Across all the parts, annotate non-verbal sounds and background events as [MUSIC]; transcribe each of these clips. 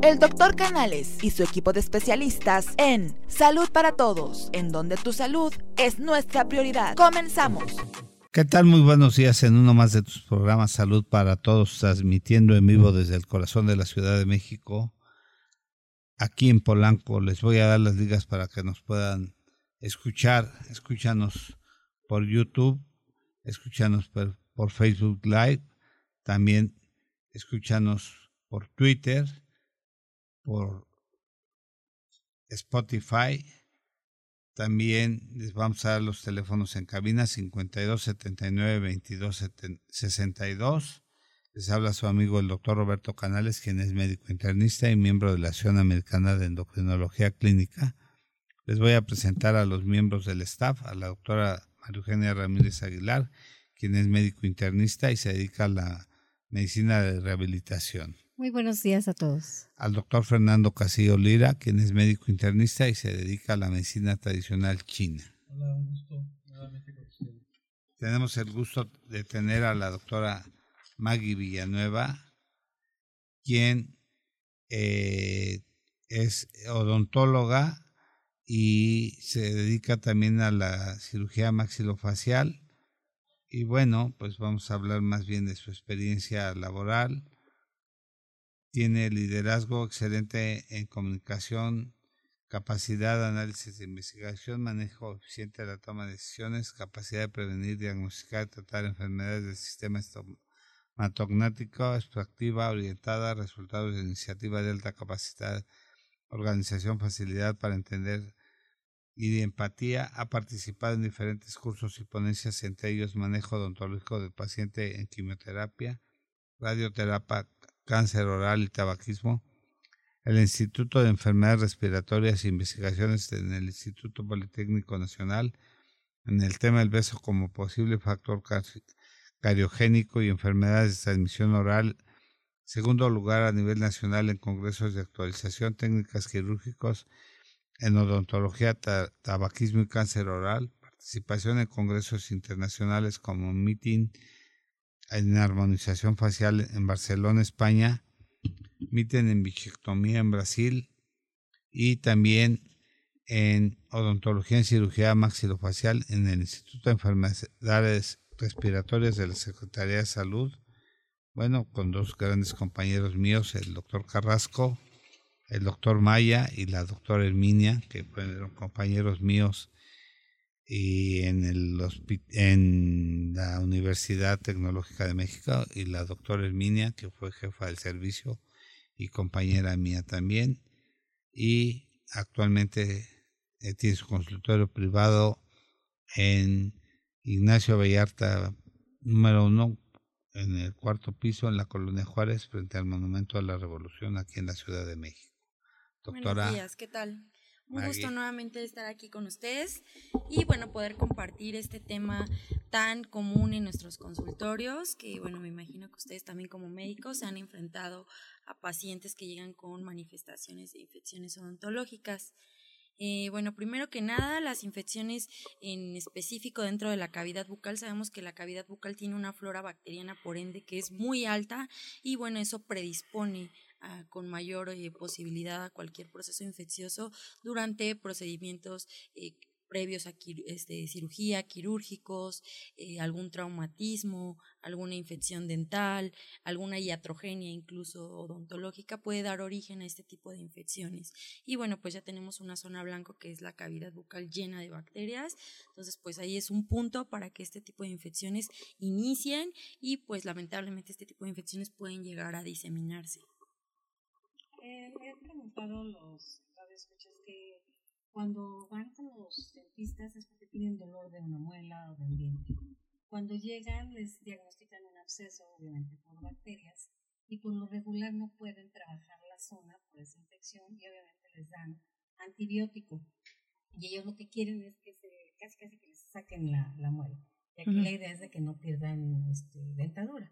El doctor Canales y su equipo de especialistas en Salud para Todos, en donde tu salud es nuestra prioridad. Comenzamos. ¿Qué tal? Muy buenos días en uno más de tus programas Salud para Todos, transmitiendo en vivo desde el corazón de la Ciudad de México, aquí en Polanco. Les voy a dar las ligas para que nos puedan escuchar. Escúchanos por YouTube, escúchanos por, por Facebook Live, también escúchanos por Twitter por Spotify. También les vamos a dar los teléfonos en cabina 52 79 22 62. Les habla su amigo el doctor Roberto Canales, quien es médico internista y miembro de la Asociación Americana de Endocrinología Clínica. Les voy a presentar a los miembros del staff, a la doctora María Eugenia Ramírez Aguilar, quien es médico internista y se dedica a la medicina de rehabilitación. Muy buenos días a todos. Al doctor Fernando Casillo Lira, quien es médico internista y se dedica a la medicina tradicional china. Hola, un gusto nuevamente Tenemos el gusto de tener a la doctora Maggie Villanueva, quien eh, es odontóloga y se dedica también a la cirugía maxilofacial. Y bueno, pues vamos a hablar más bien de su experiencia laboral tiene liderazgo excelente en comunicación, capacidad de análisis de investigación, manejo eficiente de la toma de decisiones, capacidad de prevenir, diagnosticar y tratar enfermedades del sistema estomatognático, extractiva, orientada, resultados de iniciativa de alta capacidad, organización, facilidad para entender y de empatía. Ha participado en diferentes cursos y ponencias, entre ellos manejo odontológico del paciente en quimioterapia, radioterapia cáncer oral y tabaquismo, el Instituto de Enfermedades Respiratorias e Investigaciones en el Instituto Politécnico Nacional en el tema del beso como posible factor cariogénico y enfermedades de transmisión oral. Segundo lugar a nivel nacional en congresos de actualización técnicas quirúrgicos en odontología, tabaquismo y cáncer oral. Participación en congresos internacionales como Meeting en armonización facial en Barcelona, España, miten en bichectomía en Brasil y también en odontología en cirugía maxilofacial en el Instituto de Enfermedades Respiratorias de la Secretaría de Salud. Bueno, con dos grandes compañeros míos, el doctor Carrasco, el doctor Maya y la doctora Herminia, que fueron compañeros míos y en, el, en la Universidad Tecnológica de México y la doctora Herminia, que fue jefa del servicio y compañera mía también. Y actualmente eh, tiene su consultorio privado en Ignacio Vallarta número uno, en el cuarto piso, en la Colonia Juárez, frente al Monumento a la Revolución, aquí en la Ciudad de México. Doctora. Buenos días, ¿qué tal? Un gusto nuevamente estar aquí con ustedes y bueno, poder compartir este tema tan común en nuestros consultorios, que bueno, me imagino que ustedes también como médicos se han enfrentado a pacientes que llegan con manifestaciones de infecciones odontológicas. Eh, bueno, primero que nada, las infecciones en específico dentro de la cavidad bucal, sabemos que la cavidad bucal tiene una flora bacteriana, por ende, que es muy alta y bueno, eso predispone con mayor eh, posibilidad a cualquier proceso infeccioso durante procedimientos eh, previos a este, cirugía, quirúrgicos, eh, algún traumatismo, alguna infección dental, alguna iatrogenia incluso odontológica puede dar origen a este tipo de infecciones. Y bueno, pues ya tenemos una zona blanco que es la cavidad bucal llena de bacterias, entonces pues ahí es un punto para que este tipo de infecciones inicien y pues lamentablemente este tipo de infecciones pueden llegar a diseminarse. Eh, me han preguntado los escuchas que cuando van con los dentistas es porque tienen dolor de una muela o de un diente. Cuando llegan les diagnostican un absceso, obviamente por bacterias, y por lo regular no pueden trabajar la zona por esa infección y obviamente les dan antibiótico. Y ellos lo que quieren es que se, casi casi que les saquen la, la muela. Y aquí la idea es de que no pierdan este, dentadura,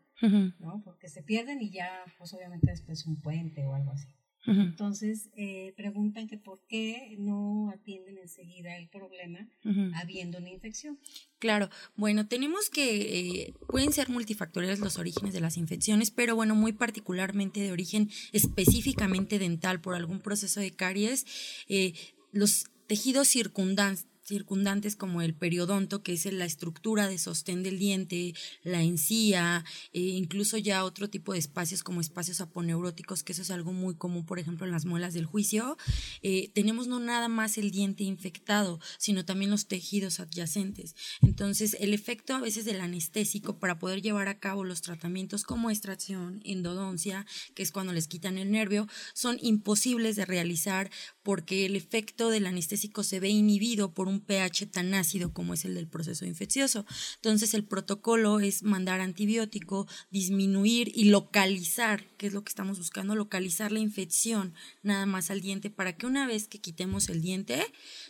¿no? Porque se pierden y ya, pues obviamente después un puente o algo así. Entonces, eh, preguntan que por qué no atienden enseguida el problema habiendo una infección. Claro, bueno, tenemos que, eh, pueden ser multifactoriales los orígenes de las infecciones, pero bueno, muy particularmente de origen específicamente dental por algún proceso de caries, eh, los tejidos circundantes circundantes como el periodonto, que es la estructura de sostén del diente, la encía, e incluso ya otro tipo de espacios como espacios aponeuróticos, que eso es algo muy común, por ejemplo, en las muelas del juicio. Eh, tenemos no nada más el diente infectado, sino también los tejidos adyacentes. Entonces, el efecto a veces del anestésico para poder llevar a cabo los tratamientos como extracción, endodoncia, que es cuando les quitan el nervio, son imposibles de realizar porque el efecto del anestésico se ve inhibido por un pH tan ácido como es el del proceso infeccioso. Entonces el protocolo es mandar antibiótico, disminuir y localizar, que es lo que estamos buscando, localizar la infección nada más al diente para que una vez que quitemos el diente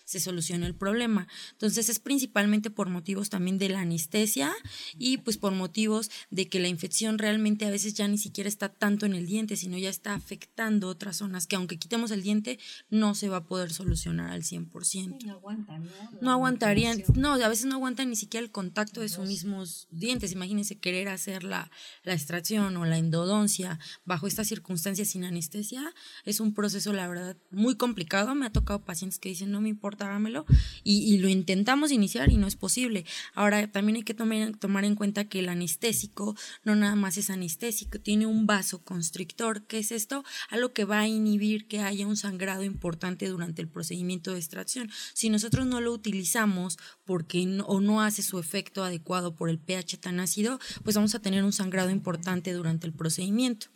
se solucione el problema. Entonces es principalmente por motivos también de la anestesia y pues por motivos de que la infección realmente a veces ya ni siquiera está tanto en el diente, sino ya está afectando otras zonas que aunque quitemos el diente no se va a poder solucionar al 100%. No aguantan, no aguantarían, no, a veces no aguantan ni siquiera el contacto de sus mismos dientes. Imagínense querer hacer la, la extracción o la endodoncia bajo estas circunstancias sin anestesia. Es un proceso, la verdad, muy complicado. Me ha tocado pacientes que dicen, no me importa, hágamelo. Y, y lo intentamos iniciar y no es posible. Ahora, también hay que tomar, tomar en cuenta que el anestésico no nada más es anestésico, tiene un vaso constrictor. ¿Qué es esto? Algo que va a inhibir que haya un sangrado importante durante el procedimiento de extracción. Si nosotros no lo utilizamos porque no, o no hace su efecto adecuado por el pH tan ácido, pues vamos a tener un sangrado importante durante el procedimiento.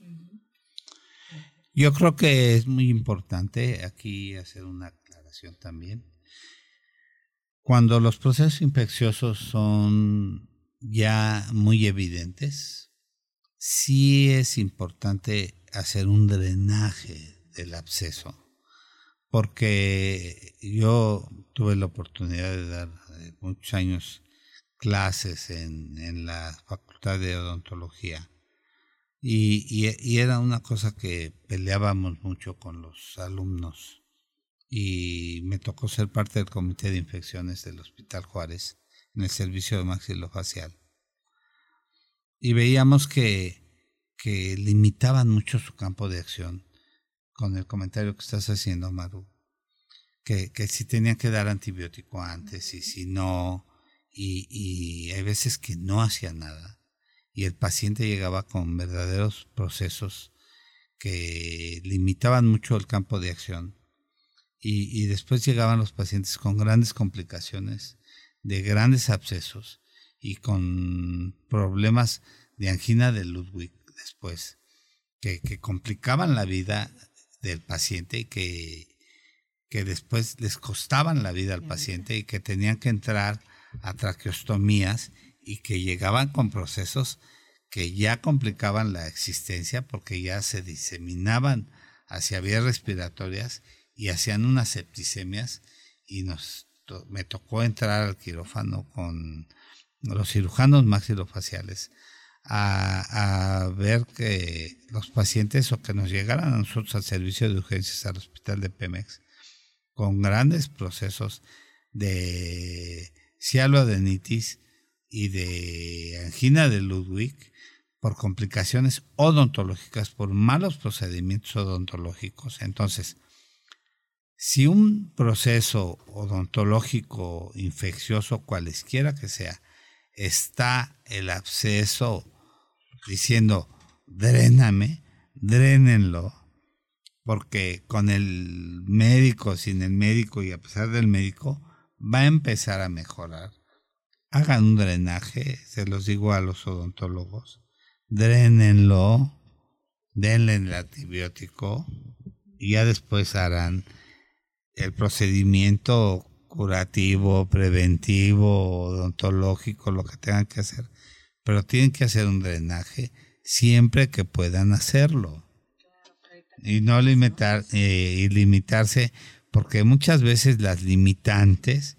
Yo creo que es muy importante aquí hacer una aclaración también. Cuando los procesos infecciosos son ya muy evidentes, sí es importante hacer un drenaje del absceso porque yo tuve la oportunidad de dar eh, muchos años clases en, en, la Facultad de Odontología. Y, y, era una cosa que peleábamos mucho con los alumnos. Y me tocó ser parte del comité de infecciones del Hospital Juárez en el servicio de maxilofacial. Y veíamos que, que limitaban mucho su campo de acción con el comentario que estás haciendo, Maru, que, que si tenían que dar antibiótico antes y si no, y, y hay veces que no hacía nada y el paciente llegaba con verdaderos procesos que limitaban mucho el campo de acción y, y después llegaban los pacientes con grandes complicaciones de grandes abscesos y con problemas de angina de Ludwig después, que, que complicaban la vida del paciente y que, que después les costaban la vida al paciente y que tenían que entrar a traqueostomías y que llegaban con procesos que ya complicaban la existencia porque ya se diseminaban hacia vías respiratorias y hacían unas septicemias y nos me tocó entrar al quirófano con los cirujanos maxilofaciales a, ver que los pacientes o que nos llegaran a nosotros al servicio de urgencias al hospital de Pemex con grandes procesos de cialoadenitis y de angina de Ludwig por complicaciones odontológicas, por malos procedimientos odontológicos. Entonces, si un proceso odontológico infeccioso, cualesquiera que sea, está el absceso diciendo, dréname, drénenlo, porque con el médico, sin el médico y a pesar del médico, va a empezar a mejorar. Hagan un drenaje, se los digo a los odontólogos, drénenlo, denle el antibiótico y ya después harán el procedimiento curativo, preventivo, odontológico, lo que tengan que hacer pero tienen que hacer un drenaje siempre que puedan hacerlo. Y no limitar eh, y limitarse porque muchas veces las limitantes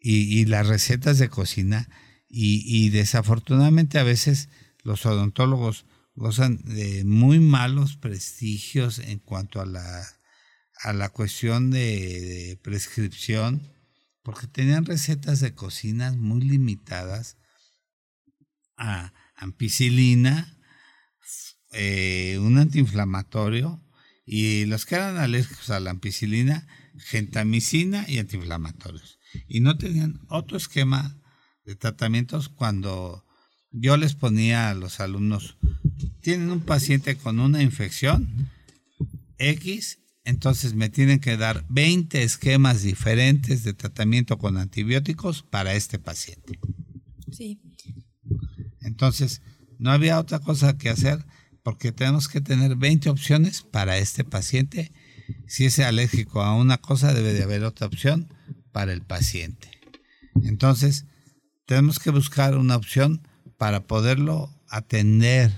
y, las recetas de cocina y, y, desafortunadamente a veces los odontólogos gozan de muy malos prestigios en cuanto a la, a la cuestión de, prescripción, porque tenían recetas de cocinas muy limitadas a ampicilina, eh, un antiinflamatorio, y los que eran alérgicos a la ampicilina, gentamicina y antiinflamatorios. Y no tenían otro esquema de tratamientos cuando yo les ponía a los alumnos, tienen un paciente con una infección X, entonces me tienen que dar 20 esquemas diferentes de tratamiento con antibióticos para este paciente. Sí. Entonces, no había otra cosa que hacer porque tenemos que tener 20 opciones para este paciente. Si es alérgico a una cosa, debe de haber otra opción para el paciente. Entonces, tenemos que buscar una opción para poderlo atender,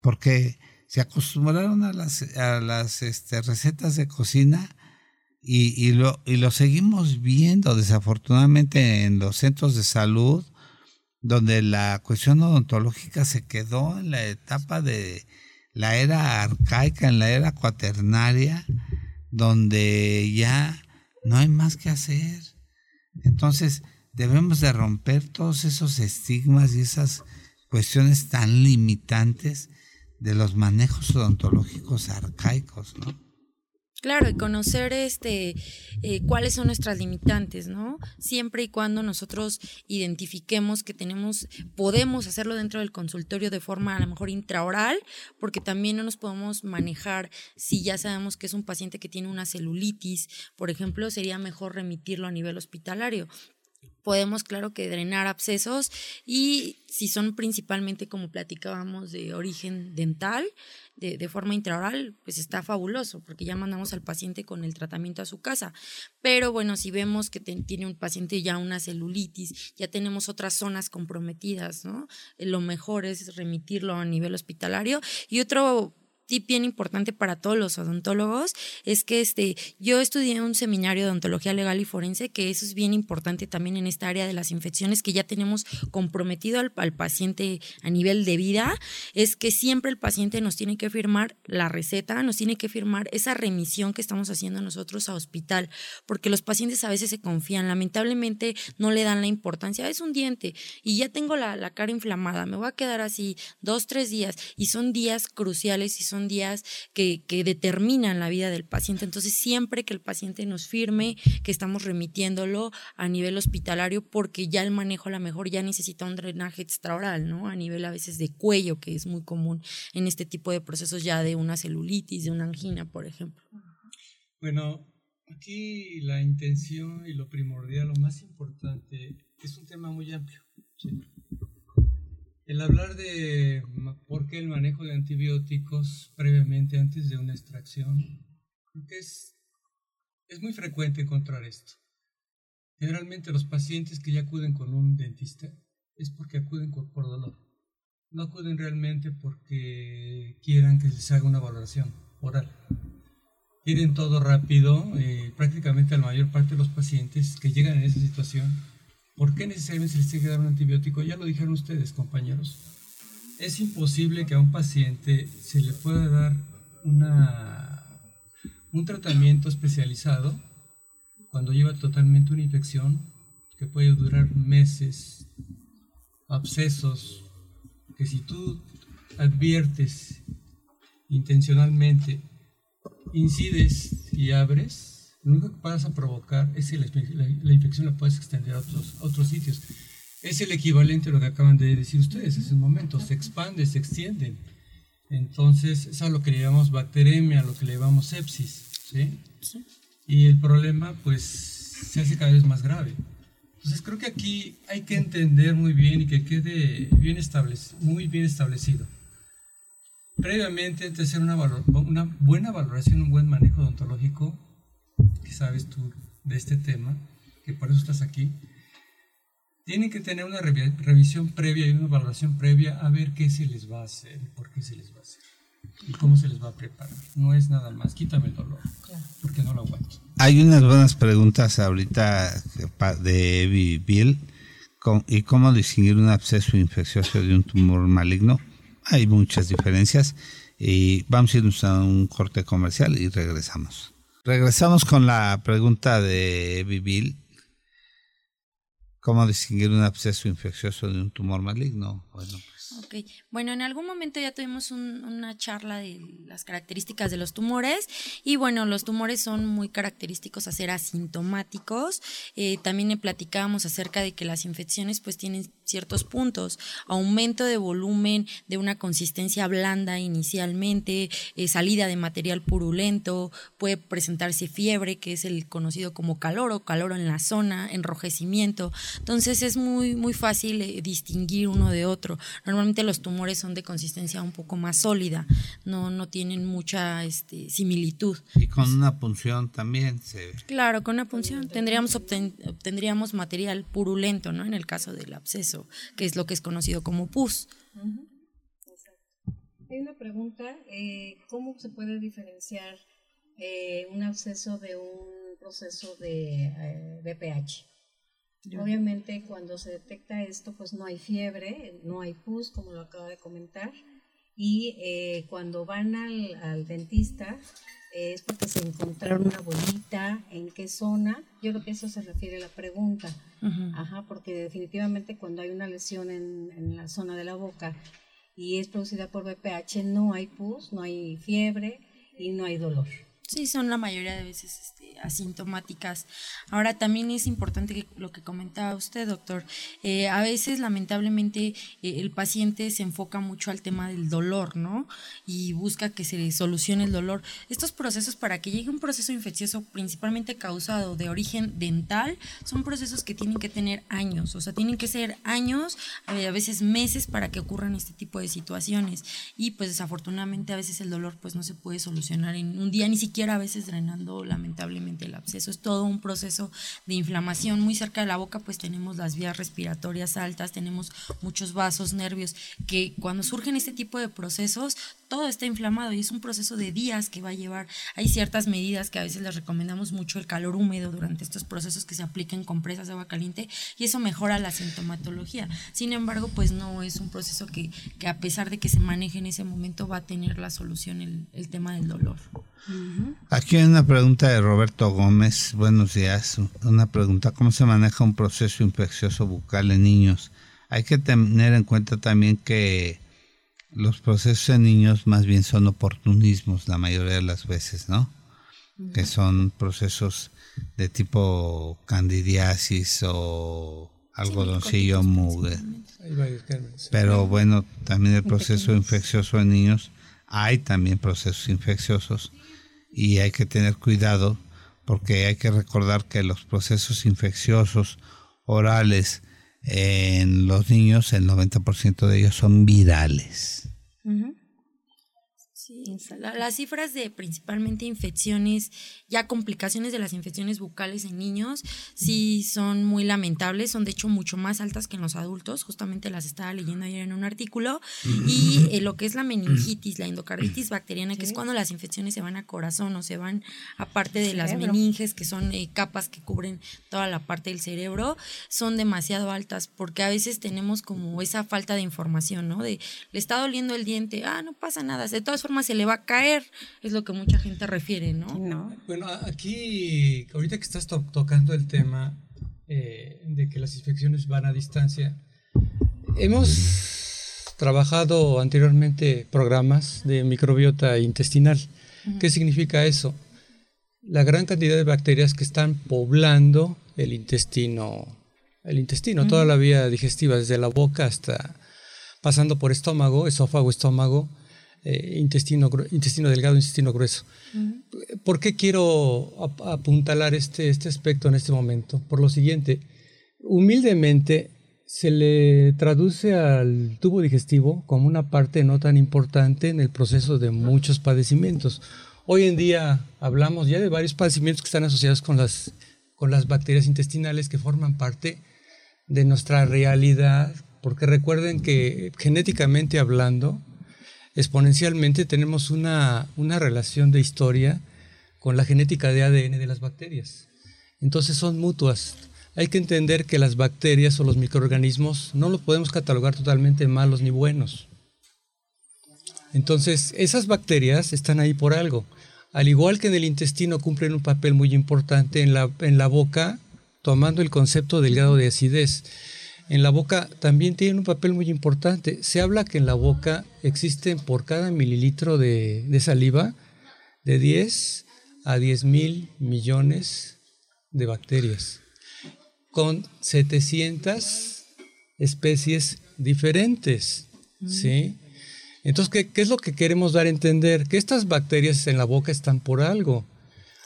porque se acostumbraron a las, a las este, recetas de cocina y, lo, y lo seguimos viendo desafortunadamente en los centros de salud, donde la cuestión odontológica se quedó en la etapa de la era arcaica, en la era cuaternaria, donde ya no hay más que hacer. Entonces, debemos de romper todos esos estigmas y esas cuestiones tan limitantes de los manejos odontológicos arcaicos, ¿no? Claro, y conocer este eh, cuáles son nuestras limitantes, ¿no? Siempre y cuando nosotros identifiquemos que tenemos, podemos hacerlo dentro del consultorio de forma a lo mejor intraoral, porque también no nos podemos manejar si ya sabemos que es un paciente que tiene una celulitis, por ejemplo, sería mejor remitirlo a nivel hospitalario podemos, claro, que drenar abscesos y si son principalmente, como platicábamos, de origen dental, de, de, forma intraoral, pues está fabuloso, porque ya mandamos al paciente con el tratamiento a su casa. Pero bueno, si vemos que tiene un paciente ya una celulitis, ya tenemos otras zonas comprometidas, ¿no? Lo mejor es remitirlo a nivel hospitalario. Y otro tip bien importante para todos los odontólogos es que este, yo estudié un seminario de odontología legal y forense, que eso es bien importante también en esta área de las infecciones que ya tenemos comprometido al, al, paciente a nivel de vida, es que siempre el paciente nos tiene que firmar la receta, nos tiene que firmar esa remisión que estamos haciendo nosotros a hospital, porque los pacientes a veces se confían, lamentablemente no le dan la importancia, es un diente y ya tengo la, la cara inflamada, me voy a quedar así dos, tres días y son días cruciales y son son días que, determinan la vida del paciente. Entonces, siempre que el paciente nos firme que estamos remitiéndolo a nivel hospitalario, porque ya el manejo a lo mejor ya necesita un drenaje extraoral, ¿no? A nivel a veces de cuello, que es muy común en este tipo de procesos ya de una celulitis, de una angina, por ejemplo. Bueno, aquí la intención y lo primordial, lo más importante, es un tema muy amplio. El hablar de por qué el manejo de antibióticos previamente antes de una extracción, creo que es, es muy frecuente encontrar esto. Generalmente los pacientes que ya acuden con un dentista es porque acuden por dolor. No acuden realmente porque quieran que les haga una valoración oral. Quieren todo rápido, eh, prácticamente la mayor parte de los pacientes que llegan en esa situación ¿Por qué necesariamente se les tiene que dar un antibiótico? Ya lo dijeron ustedes, compañeros. Es imposible que a un paciente se le pueda dar una, un tratamiento especializado cuando lleva totalmente una infección que puede durar meses, abscesos, que si tú adviertes intencionalmente, incides y abres, lo único que vas a provocar es que la, infección la puedes extender a otros, otros sitios. Es el equivalente a lo que acaban de decir ustedes en ese momento, se expande, se extiende. Entonces, es a lo que le llamamos bacteremia, a lo que le llamamos sepsis. ¿sí? Y el problema, pues, se hace cada vez más grave. Entonces, creo que aquí hay que entender muy bien y que quede bien establecido, muy bien establecido. Previamente, antes de hacer una, una buena valoración, un buen manejo odontológico, que sabes tú de este tema, que por eso estás aquí, tienen que tener una revisión previa y una valoración previa a ver qué se les va a hacer, por qué se les va a hacer y cómo se les va a preparar. No es nada más, quítame el dolor, porque no lo aguanto. Hay unas buenas preguntas ahorita de Evi Bill, y cómo distinguir un absceso infeccioso de un tumor maligno. hay muchas diferencias y vamos a irnos a un corte comercial y regresamos. Regresamos con la pregunta de Bibil. ¿Cómo distinguir un absceso infeccioso de un tumor maligno? Bueno, Ok, bueno, en algún momento ya tuvimos una charla de las características de los tumores y bueno, los tumores son muy característicos a ser asintomáticos. Eh, también platicábamos acerca de que las infecciones pues tienen ciertos puntos, aumento de volumen de una consistencia blanda inicialmente, eh, salida de material purulento, puede presentarse fiebre, que es el conocido como calor o calor en la zona, enrojecimiento. Entonces es muy, muy fácil eh, distinguir uno de otro. Los tumores son de consistencia un poco más sólida, no, no tienen mucha este, similitud. Y con una punción también se... Claro, con una punción tendríamos, obtendríamos material purulento, ¿no? En el caso del absceso que es lo que es conocido como pus. Hay una pregunta, eh, ¿cómo se puede diferenciar eh, un absceso de un proceso de BPH? Eh, Obviamente cuando se detecta esto, pues no hay fiebre, no hay pus, como lo acaba de comentar, y cuando van al, al dentista, es porque se encontraron una bolita, en qué zona. Yo creo que eso se refiere a la pregunta. Ajá, porque definitivamente cuando hay una lesión en, en, la zona de la boca y es producida por BPH, no hay pus, no hay fiebre y no hay dolor. Sí, son la mayoría de veces este, asintomáticas. Ahora también es importante lo que comentaba usted, doctor. Eh, a veces, lamentablemente, eh, el paciente se enfoca mucho al tema del dolor, ¿no? Y busca que se solucione el dolor. Estos procesos, para que llegue un proceso infeccioso principalmente causado de origen dental, son procesos que tienen que tener años, o sea, tienen que ser años, eh, a veces meses, para que ocurran este tipo de situaciones. Y pues desafortunadamente a veces el dolor pues no se puede solucionar en un día, ni siquiera a veces drenando lamentablemente el absceso. Es todo un proceso de inflamación. Muy cerca de la boca pues tenemos las vías respiratorias altas, tenemos muchos vasos, nervios, que cuando surgen este tipo de procesos todo está inflamado y es un proceso de días que va a llevar. Hay ciertas medidas que a veces les recomendamos mucho el calor húmedo durante estos procesos que se apliquen compresas de agua caliente y eso mejora la sintomatología. Sin embargo, pues no es un proceso que, que a pesar de que se maneje en ese momento va a tener la solución el, el tema del dolor. Aquí hay una pregunta de Roberto Gómez. Buenos días. Una pregunta, ¿cómo se maneja un proceso infeccioso bucal en niños? Hay que tener en cuenta también que los procesos en niños más bien son oportunismos la mayoría de las veces, ¿no? Que son procesos de tipo candidiasis o algodoncillo mugue. Pero bueno, también el proceso infeccioso en niños, hay también procesos infecciosos y hay que tener cuidado porque hay que recordar que los procesos infecciosos orales en los niños, el 90% de ellos son virales. Sí, las cifras de principalmente infecciones, ya complicaciones de las infecciones bucales en niños, sí son muy lamentables, son de hecho mucho más altas que en los adultos, justamente las estaba leyendo ayer en un artículo, y eh, lo que es la meningitis, la endocarditis bacteriana, que es cuando las infecciones se van a corazón o se van a parte de las meninges, que son eh, capas que cubren toda la parte del cerebro, son demasiado altas, porque a veces tenemos como esa falta de información, ¿no? De, le está doliendo el diente, ah, no pasa nada, de todas formas se le va a caer, es lo que mucha gente refiere, ¿no? Bueno, aquí, ahorita que estás tocando el tema eh, de que las infecciones van a distancia, hemos trabajado anteriormente programas de microbiota intestinal. ¿Qué significa eso? La gran cantidad de bacterias que están poblando el intestino, el intestino, toda la vía digestiva, desde la boca hasta pasando por estómago, esófago, estómago, eh, intestino, intestino delgado, intestino grueso. ¿Por qué quiero apuntalar este, este aspecto en este momento? Por lo siguiente, humildemente se le traduce al tubo digestivo como una parte no tan importante en el proceso de muchos padecimientos. Hoy en día hablamos ya de varios padecimientos que están asociados con las, con las bacterias intestinales que forman parte de nuestra realidad, porque recuerden que genéticamente hablando, exponencialmente tenemos una, relación de historia con la genética de ADN de las bacterias. Entonces son mutuas. Hay que entender que las bacterias o los microorganismos no los podemos catalogar totalmente malos ni buenos. Entonces, esas bacterias están ahí por algo. Al igual que en el intestino cumplen un papel muy importante en la, en la boca, tomando el concepto del grado de acidez. En la boca también tienen un papel muy importante. Se habla que en la boca existen por cada mililitro de, de saliva de 10 a 10 mil millones de bacterias, con 700 especies diferentes. ¿sí? Entonces, ¿qué, ¿qué, es lo que queremos dar a entender? Que estas bacterias en la boca están por algo,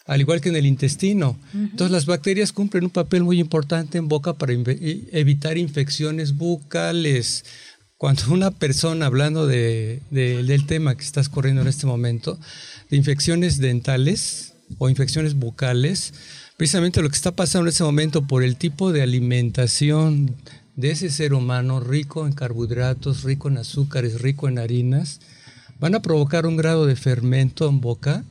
al igual que en el intestino. Entonces, las bacterias cumplen un papel muy importante en boca para evitar infecciones bucales. Cuando una persona, hablando de, de, del tema que estás corriendo en este momento, de infecciones dentales o infecciones bucales, precisamente lo que está pasando en ese momento por el tipo de alimentación de ese ser humano rico en carbohidratos, rico en azúcares, rico en harinas, van a provocar un grado de fermento en boca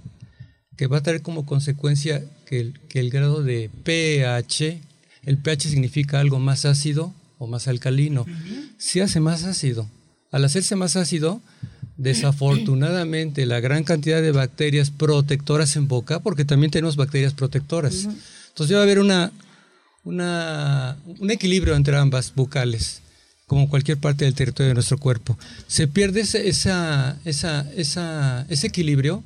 que va a traer como consecuencia que el, que el grado de pH, el pH significa algo más ácido o más alcalino, se hace más ácido. Al hacerse más ácido, desafortunadamente la gran cantidad de bacterias protectoras en boca, porque también tenemos bacterias protectoras. Entonces va a haber una, una, un equilibrio entre ambas bucales, como cualquier parte del territorio de nuestro cuerpo. Se pierde ese, esa, esa, esa, ese equilibrio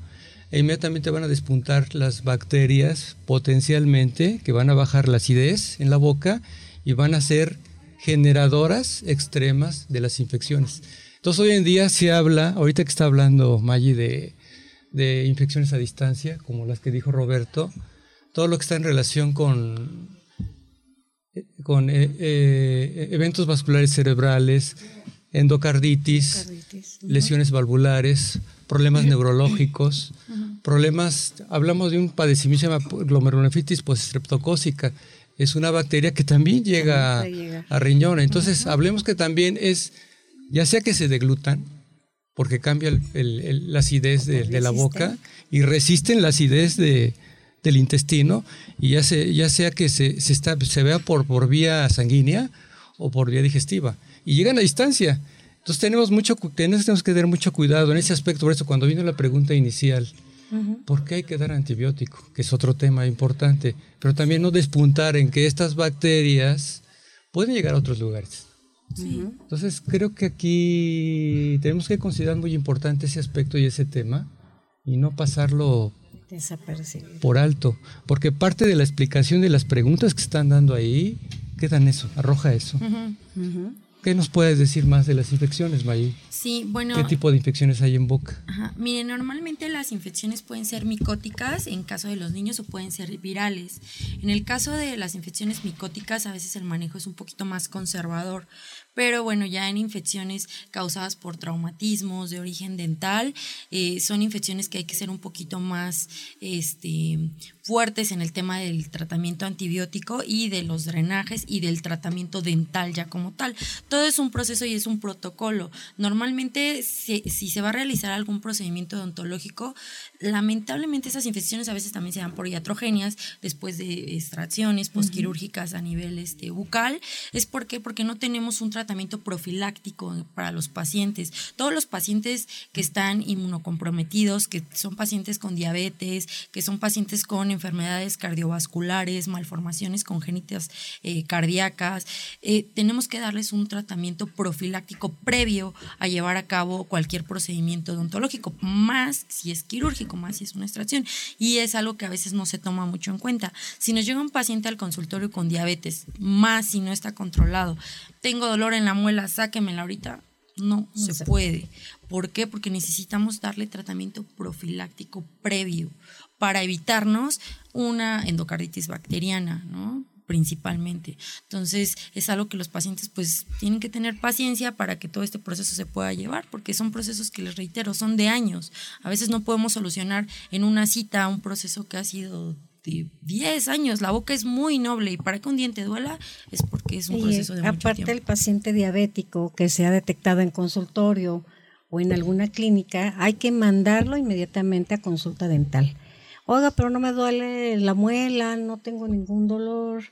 e inmediatamente van a despuntar las bacterias potencialmente, que van a bajar la acidez en la boca y van a ser generadoras extremas de las infecciones. Entonces hoy en día se habla, ahorita que está hablando Maggi de, de infecciones a distancia, como las que dijo Roberto, todo lo que está en relación con, con eh, eh, eventos vasculares cerebrales, endocarditis, lesiones valvulares, problemas [LAUGHS] neurológicos, problemas, hablamos de un padecimiento que se llama glomerulonefritis es una bacteria que también llega, a riñón. Entonces, hablemos que también es ya sea que se deglutan, porque cambia la acidez de, la boca y resisten la acidez de, del intestino, y ya, ya sea que se, se, está, se vea por, por vía sanguínea o por vía digestiva, y llegan a distancia. Entonces tenemos, mucho, tenemos que tener mucho cuidado en ese aspecto. Por eso, cuando vino la pregunta inicial, ¿por qué hay que dar antibiótico? Que es otro tema importante. Pero también no despuntar en que estas bacterias pueden llegar a otros lugares. Entonces creo que aquí tenemos que considerar muy importante ese aspecto y ese tema y no pasarlo por alto, porque parte de la explicación de las preguntas que están dando ahí quedan eso, arroja eso. ¿Qué nos puedes decir más de las infecciones, May? Sí, bueno. ¿Qué tipo de infecciones hay en boca? Ajá. Mire, normalmente las infecciones pueden ser micóticas en caso de los niños o pueden ser virales. En el caso de las infecciones micóticas, a veces el manejo es un poquito más conservador, pero bueno, ya en infecciones causadas por traumatismos de origen dental, eh, son infecciones que hay que ser un poquito más este, fuertes en el tema del tratamiento antibiótico y de los drenajes y del tratamiento dental ya como tal. Todo es un proceso y es un protocolo. Normalmente, si, si se va a realizar algún procedimiento odontológico, lamentablemente esas infecciones a veces también se dan por iatrogenias después de extracciones postquirúrgicas a nivel este, bucal. ¿Es por qué? Porque no tenemos un tratamiento tratamiento profiláctico para los pacientes. Todos los pacientes que están inmunocomprometidos, que son pacientes con diabetes, que son pacientes con enfermedades cardiovasculares, malformaciones congénitas eh, cardíacas, eh, tenemos que darles un tratamiento profiláctico previo a llevar a cabo cualquier procedimiento odontológico, más si es quirúrgico, más si es una extracción. Y es algo que a veces no se toma mucho en cuenta. Si nos llega un paciente al consultorio con diabetes, más si no está controlado, tengo dolor en la muela, sáquemela ahorita. No, se, puede. ¿Por qué? Porque necesitamos darle tratamiento profiláctico previo para evitarnos una endocarditis bacteriana, ¿no? principalmente. Entonces, es algo que los pacientes pues tienen que tener paciencia para que todo este proceso se pueda llevar, porque son procesos que les reitero, son de años. A veces no podemos solucionar en una cita un proceso que ha sido de 10 años. La boca es muy noble y para que un diente duela es porque es un proceso de mucho Aparte el paciente diabético que se ha detectado en consultorio o en alguna clínica, hay que mandarlo inmediatamente a consulta dental. Oiga, pero no me duele la muela, no tengo ningún dolor.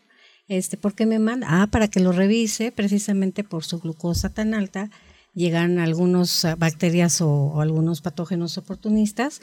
Este, ¿por qué me manda? Ah, para que lo revise precisamente por su glucosa tan alta llegan algunas bacterias o, algunos patógenos oportunistas,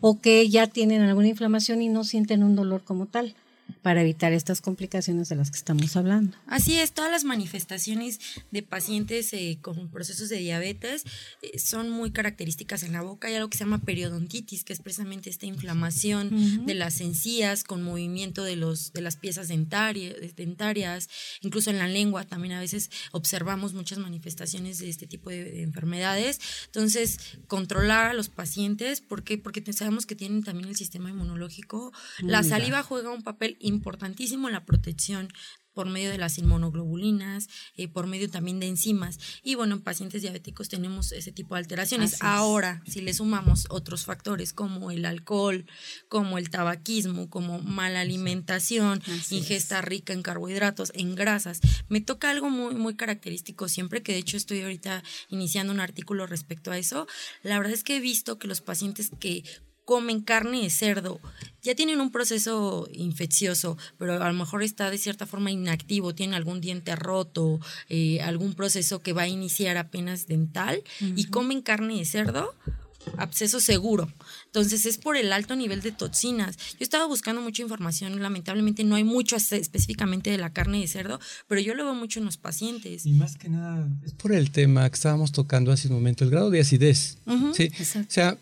o que ya tienen alguna inflamación y no sienten un dolor como tal para evitar estas complicaciones de las que estamos hablando. Así es, todas las manifestaciones de pacientes eh, con procesos de diabetes eh, son muy características en la boca. Hay algo que se llama periodontitis, que es precisamente esta inflamación de las encías con movimiento de, los, de las piezas dentarias, incluso en la lengua también a veces observamos muchas manifestaciones de este tipo de, enfermedades. Entonces, controlar a los pacientes, ¿por qué? Porque sabemos que tienen también el sistema inmunológico. La saliva juega un papel importantísimo en la protección por medio de las inmunoglobulinas, eh, por medio también de enzimas. Y bueno, en pacientes diabéticos tenemos ese tipo de alteraciones. Ahora, si le sumamos otros factores como el alcohol, como el tabaquismo, como mala alimentación, ingesta rica en carbohidratos, en grasas, me toca algo muy, muy característico siempre, que de hecho estoy ahorita iniciando un artículo respecto a eso. La verdad es que he visto que los pacientes que comen carne de cerdo, ya tienen un proceso infeccioso, pero a lo mejor está de cierta forma inactivo, tienen algún diente roto, eh, algún proceso que va a iniciar apenas dental y comen carne de cerdo, absceso seguro. Entonces es por el alto nivel de toxinas. Yo estaba buscando mucha información, lamentablemente no hay mucho específicamente de la carne de cerdo, pero yo lo veo mucho en los pacientes. Y más que nada es por el tema que estábamos tocando hace un momento, el grado de acidez. sí, o sea,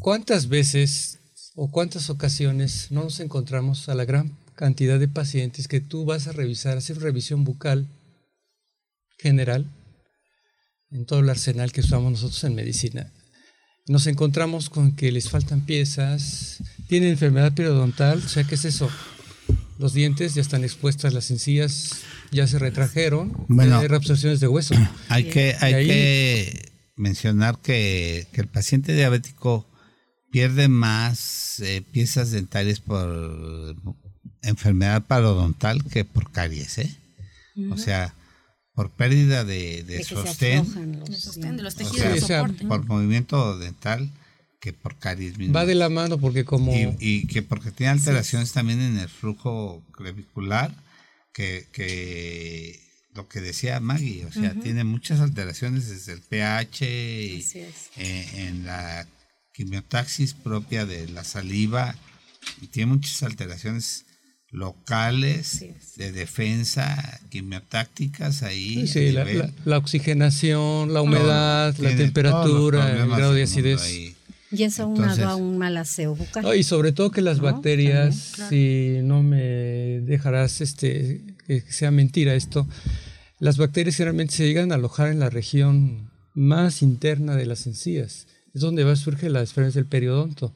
¿Cuántas veces o cuántas ocasiones no nos encontramos a la gran cantidad de pacientes que tú vas a revisar, hacer revisión bucal general en todo el arsenal que usamos nosotros en medicina? Nos encontramos con que les faltan piezas, tienen enfermedad periodontal, o sea, ¿qué es eso? Los dientes ya están expuestas, las encías ya se retrajeron, hay reabsorciones de hueso. Hay que, hay que mencionar que, que el paciente diabético pierde más eh, piezas dentales por enfermedad parodontal que por caries, ¿eh? O sea, por pérdida de, de, sostén, de los tejidos por movimiento dental que por caries mismo. Va de la mano porque como... Y, que porque tiene alteraciones también en el flujo clavicular, que, que lo que decía Maggie, o sea, tiene muchas alteraciones desde el pH y, eh, en la quimiotaxis propia de la saliva y tiene muchas alteraciones locales de defensa quimiotácticas ahí. Sí, la, oxigenación, la humedad, la temperatura, el grado de acidez. Y eso aunado a un mal aseo bucal. y sobre todo que las bacterias, si no me dejarás este, que sea mentira esto, las bacterias generalmente se llegan a alojar en la región más interna de las encías es donde va a surgir la esfera del periodonto,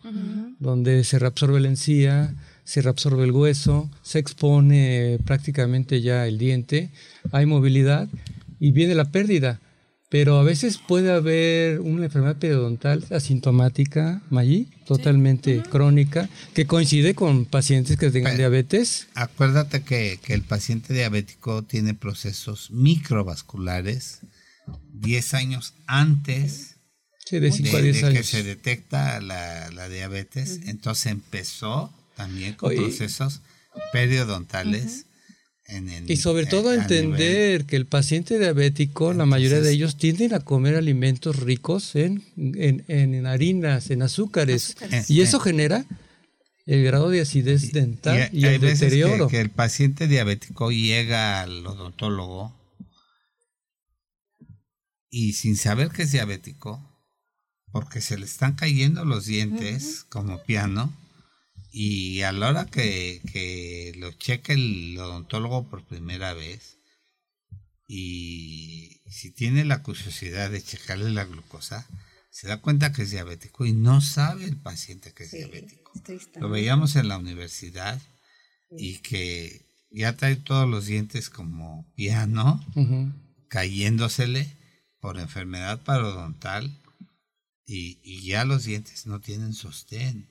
donde se reabsorbe la encía, se reabsorbe el hueso, se expone prácticamente ya el diente, hay movilidad y viene la pérdida. Pero a veces puede haber una enfermedad periodontal asintomática, Mayí, totalmente crónica, que coincide con pacientes que tengan diabetes. Acuérdate que, que el paciente diabético tiene procesos microvasculares 10 años antes de 5 a 10 años. que se detecta la, diabetes, entonces empezó también con procesos periodontales. y sobre todo entender que el paciente diabético, la mayoría de ellos tienden a comer alimentos ricos en, en, harinas, en azúcares, y eso genera el grado de acidez dental y, el deterioro. que el paciente diabético llega al odontólogo y sin saber que es diabético, porque se le están cayendo los dientes como piano y a la hora que, lo cheque el odontólogo por primera vez y si tiene la curiosidad de checarle la glucosa, se da cuenta que es diabético y no sabe el paciente que es diabético. Lo veíamos en la universidad y que ya trae todos los dientes como piano, cayéndosele por enfermedad parodontal y, ya los dientes no tienen sostén.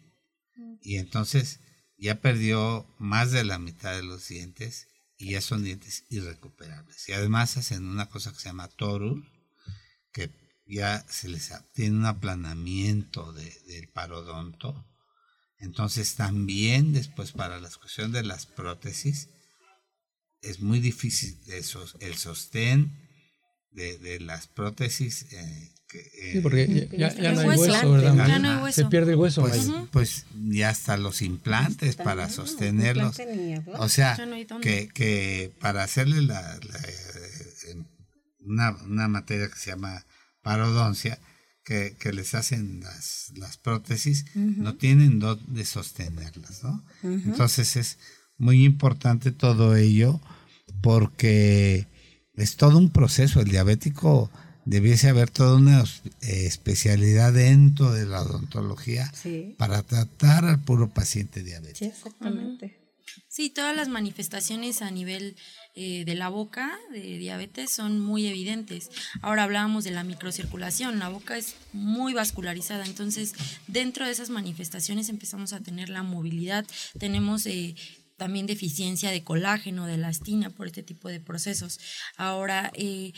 Y entonces ya perdió más de la mitad de los dientes y ya son dientes irrecuperables. Y además hacen una cosa que se llama torul, que ya se les tiene un aplanamiento del parodonto. Entonces también después para la cuestión de las prótesis es muy difícil el sostén de, las prótesis. Eh, sí, porque ya, no hay hueso, ¿verdad? Se pierde el hueso. Pues, pues ya hasta los implantes para sostenerlos. O sea, que, que para hacerle la, una, una materia que se llama parodoncia, que, que, les hacen las, las prótesis, no tienen dónde sostenerlas, ¿no? Entonces es muy importante todo ello porque es todo un proceso. El diabético debiese haber toda una eh, especialidad dentro de la odontología para tratar al puro paciente diabético. Sí, exactamente. Sí, todas las manifestaciones a nivel eh, de la boca de diabetes son muy evidentes. Ahora hablábamos de la microcirculación, la boca es muy vascularizada, entonces dentro de esas manifestaciones empezamos a tener la movilidad, tenemos eh, también deficiencia de colágeno, de elastina por este tipo de procesos. Ahora, eh,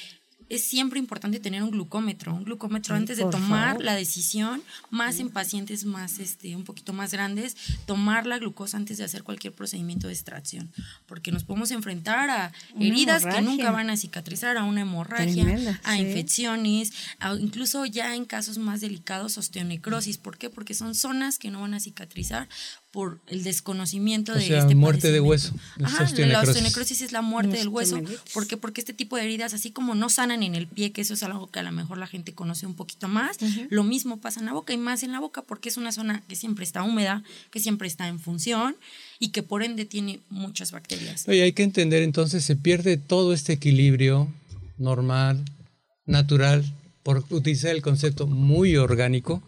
es siempre importante tener un glucómetro, un glucómetro antes de tomar la decisión, más en pacientes más, este, un poquito más grandes, tomar la glucosa antes de hacer cualquier procedimiento de extracción, porque nos podemos enfrentar a heridas que nunca van a cicatrizar, a una hemorragia, a infecciones, incluso ya en casos más delicados, osteonecrosis. ¿Por qué? Porque son zonas que no van a cicatrizar por el desconocimiento o de sea, este muerte de hueso. Ajá, la osteonecrosis es la muerte del hueso. ¿Por qué? Porque este tipo de heridas, así como no sanan en el pie, que eso es algo que a lo mejor la gente conoce un poquito más, lo mismo pasa en la boca y más en la boca porque es una zona que siempre está húmeda, que siempre está en función y que por ende tiene muchas bacterias. Oye, hay que entender entonces, se pierde todo este equilibrio normal, natural, por utilizar el concepto muy orgánico,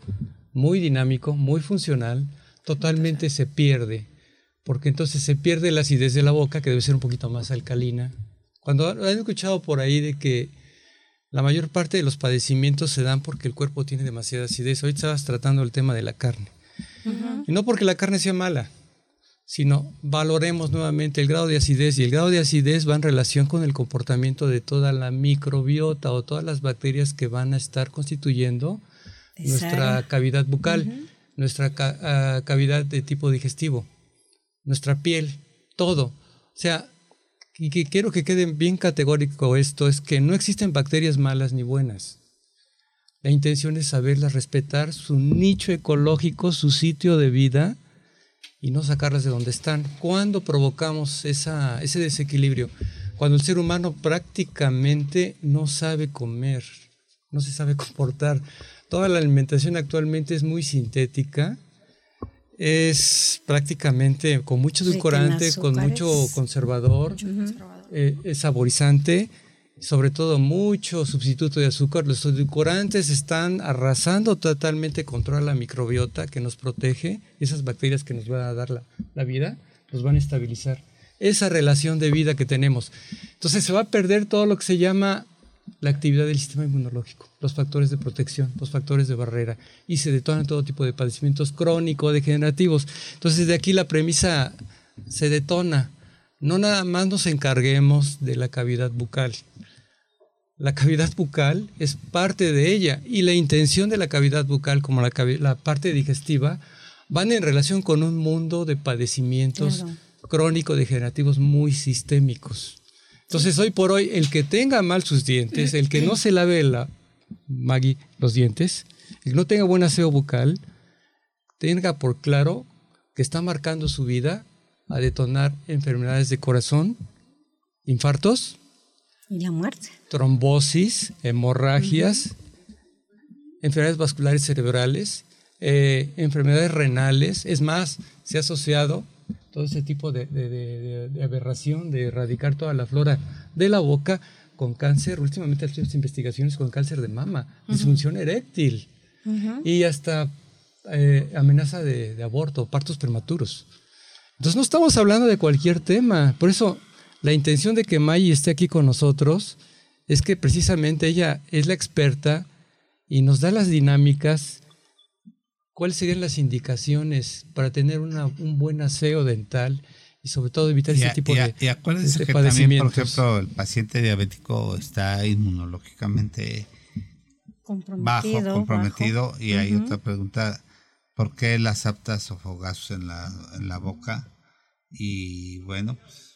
muy dinámico, muy funcional totalmente se pierde, porque entonces se pierde la acidez de la boca, que debe ser un poquito más alcalina. Cuando han escuchado por ahí de que la mayor parte de los padecimientos se dan porque el cuerpo tiene demasiada acidez. Hoy estabas tratando el tema de la carne. Y no porque la carne sea mala, sino valoremos nuevamente el grado de acidez y el grado de acidez va en relación con el comportamiento de toda la microbiota o todas las bacterias que van a estar constituyendo nuestra cavidad bucal nuestra ah, cavidad de tipo digestivo, nuestra piel, todo. O sea, y que quiero que quede bien categórico esto, es que no existen bacterias malas ni buenas. La intención es saberlas respetar, su nicho ecológico, su sitio de vida y no sacarlas de donde están. ¿Cuándo provocamos esa, ese desequilibrio? Cuando el ser humano prácticamente no sabe comer, no se sabe [LAUGHS] comportar. Toda la alimentación actualmente es muy sintética, es prácticamente con mucho edulcorante, con mucho conservador, eh, es saborizante, sobre todo mucho sustituto de azúcar. Los edulcorantes están arrasando totalmente contra la microbiota que nos protege, esas bacterias que nos van a dar la, la vida, nos van a estabilizar. Esa relación de vida que tenemos. Entonces se va a perder todo lo que se llama la actividad del sistema inmunológico, los factores de protección, los factores de barrera, y se detonan todo tipo de padecimientos crónicos, degenerativos. Entonces, de aquí la premisa se detona. No nada más nos encarguemos de la cavidad bucal. La cavidad bucal es parte de ella y la intención de la cavidad bucal, como la, la parte digestiva, van en relación con un mundo de padecimientos crónicos degenerativos muy sistémicos. Entonces, hoy por hoy, el que tenga mal sus dientes, el que no se lave la, Maggie, los dientes, el que no tenga buen aseo bucal, tenga por claro que está marcando su vida a detonar enfermedades de corazón, infartos, y la muerte, trombosis, hemorragias, enfermedades vasculares cerebrales, eh, enfermedades renales. Es más, se ha asociado todo ese tipo de, aberración, de erradicar toda la flora de la boca con cáncer, últimamente hay investigaciones con cáncer de mama, disfunción eréctil y hasta eh, amenaza de, aborto, partos prematuros. Entonces no estamos hablando de cualquier tema, por eso la intención de que May esté aquí con nosotros es que precisamente ella es la experta y nos da las dinámicas ¿Cuáles serían las indicaciones para tener un buen aseo dental y sobre todo evitar ese tipo de, y acuérdense que también, por ejemplo, el paciente diabético está inmunológicamente bajo, comprometido. Y hay otra pregunta, ¿por qué las aptas o fogazos en la, en la boca? Y bueno, pues,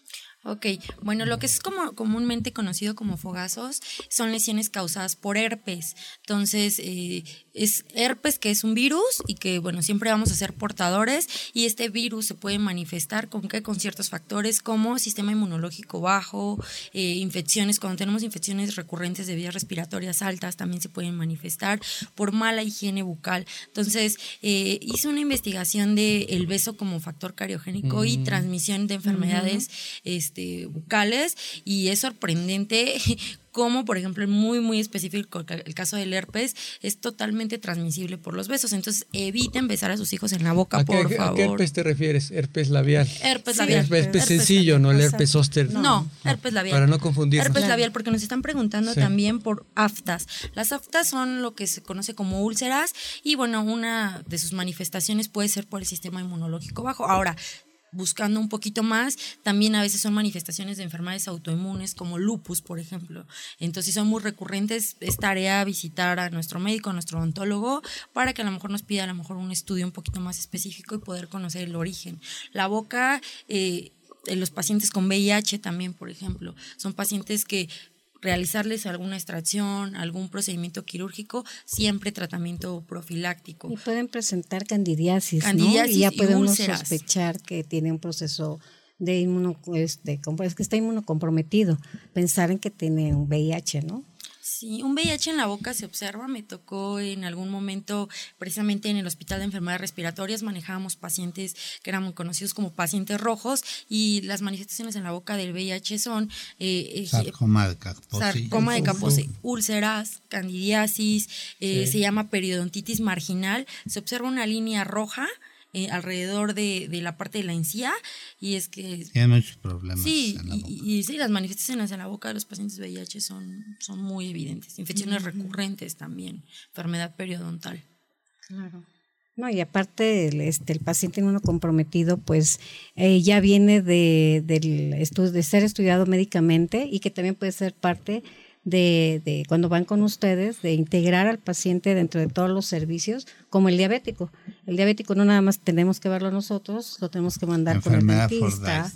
Ok, bueno, lo que es como comúnmente conocido como fogazos son lesiones causadas por herpes. Entonces, eh, es herpes que es un virus y que, bueno, siempre vamos a ser portadores y este virus se puede manifestar con qué, con ciertos factores como sistema inmunológico bajo, eh, infecciones, cuando tenemos infecciones recurrentes de vías respiratorias altas también se pueden manifestar por mala higiene bucal. Entonces, eh, hice una investigación de el beso como factor cariogénico y mm. transmisión de enfermedades. Este, bucales y es sorprendente [LAUGHS] como por ejemplo muy muy específico el caso del herpes es totalmente transmisible por los besos. Entonces eviten besar a sus hijos en la boca por favor ¿a qué herpes te refieres herpes labial herpes labial. Herpes, sencillo no el herpes zóster no, herpes labial. Para no confundir herpes labial porque nos están preguntando también por aftas. Las aftas son lo que se conoce como úlceras y bueno una de sus manifestaciones puede ser por el sistema inmunológico bajo. Ahora buscando un poquito más, también a veces son manifestaciones de enfermedades autoinmunes como lupus, por ejemplo. Entonces, si son muy recurrentes, es tarea visitar a nuestro médico, a nuestro odontólogo, para que a lo mejor nos pida a lo mejor un estudio un poquito más específico y poder conocer el origen. La boca... Eh, los pacientes con VIH también, por ejemplo, son pacientes que realizarles alguna extracción, algún procedimiento quirúrgico, siempre tratamiento profiláctico. Y pueden presentar candidiasis, ¿no? y ya podemos sospechar que tiene un proceso de inmuno, este, es que está inmunocomprometido, pensar en que tiene un VIH, ¿no? Sí, un VIH en la boca se observa. Me tocó en algún momento, precisamente en el Hospital de Enfermedades Respiratorias, manejábamos pacientes que eran muy conocidos como pacientes rojos y las manifestaciones en la boca del VIH son eh, eh sarcoma de Kaposi, úlceras, candidiasis, eh, se llama periodontitis marginal. Se observa una línea roja eh, alrededor de, la parte de la encía y es que... Tiene muchos problemas. Sí, y, sí, las manifestaciones en la boca de los pacientes VIH son, son muy evidentes. Infecciones recurrentes también, enfermedad periodontal. Claro. No, y aparte el, este, el paciente inmunocomprometido, pues eh, ya viene de, del de ser estudiado médicamente y que también puede ser parte de, de, cuando van con ustedes, de integrar al paciente dentro de todos los servicios, como el diabético. El diabético no nada más tenemos que verlo nosotros, lo tenemos que mandar con el dentista,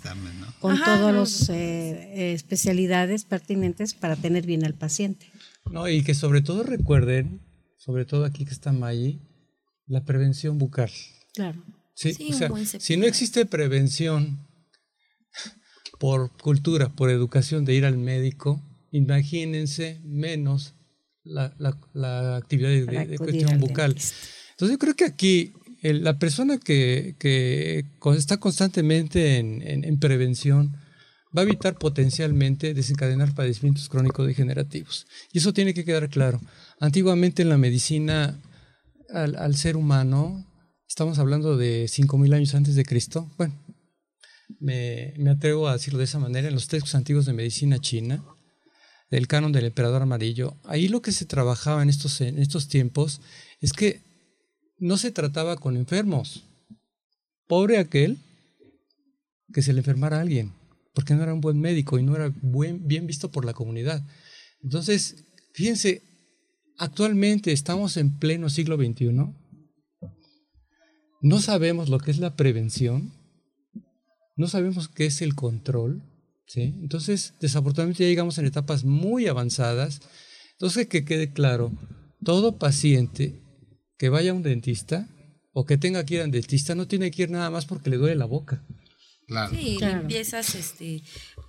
con todas las eh, especialidades pertinentes para tener bien al paciente. No, y que sobre todo recuerden, sobre todo aquí que está Maggi, la prevención bucal. Claro. Sí, o sea, si no existe prevención por cultura, por educación de ir al médico, imagínense menos la, actividad de, cuestión bucal. Entonces yo creo que aquí la persona que, está constantemente en, prevención va a evitar potencialmente desencadenar padecimientos crónicos degenerativos. Y eso tiene que quedar claro. Antiguamente en la medicina al, ser humano, estamos hablando de 5.000 años antes de Cristo, bueno, me, me atrevo a decirlo de esa manera, en los textos antiguos de medicina china, del canon del emperador amarillo, ahí lo que se trabajaba en estos, en estos tiempos es que no se trataba con enfermos. Pobre aquel que se le enfermara a alguien, porque no era un buen médico y no era buen, bien visto por la comunidad. Entonces, fíjense, actualmente estamos en pleno siglo XXI, no sabemos lo que es la prevención, no sabemos qué es el control, entonces, desafortunadamente ya llegamos en etapas muy avanzadas. Entonces, que quede claro, todo paciente que vaya a un dentista o que tenga que ir a un dentista no tiene que ir nada más porque le duele la boca. Claro. Sí, limpiezas este,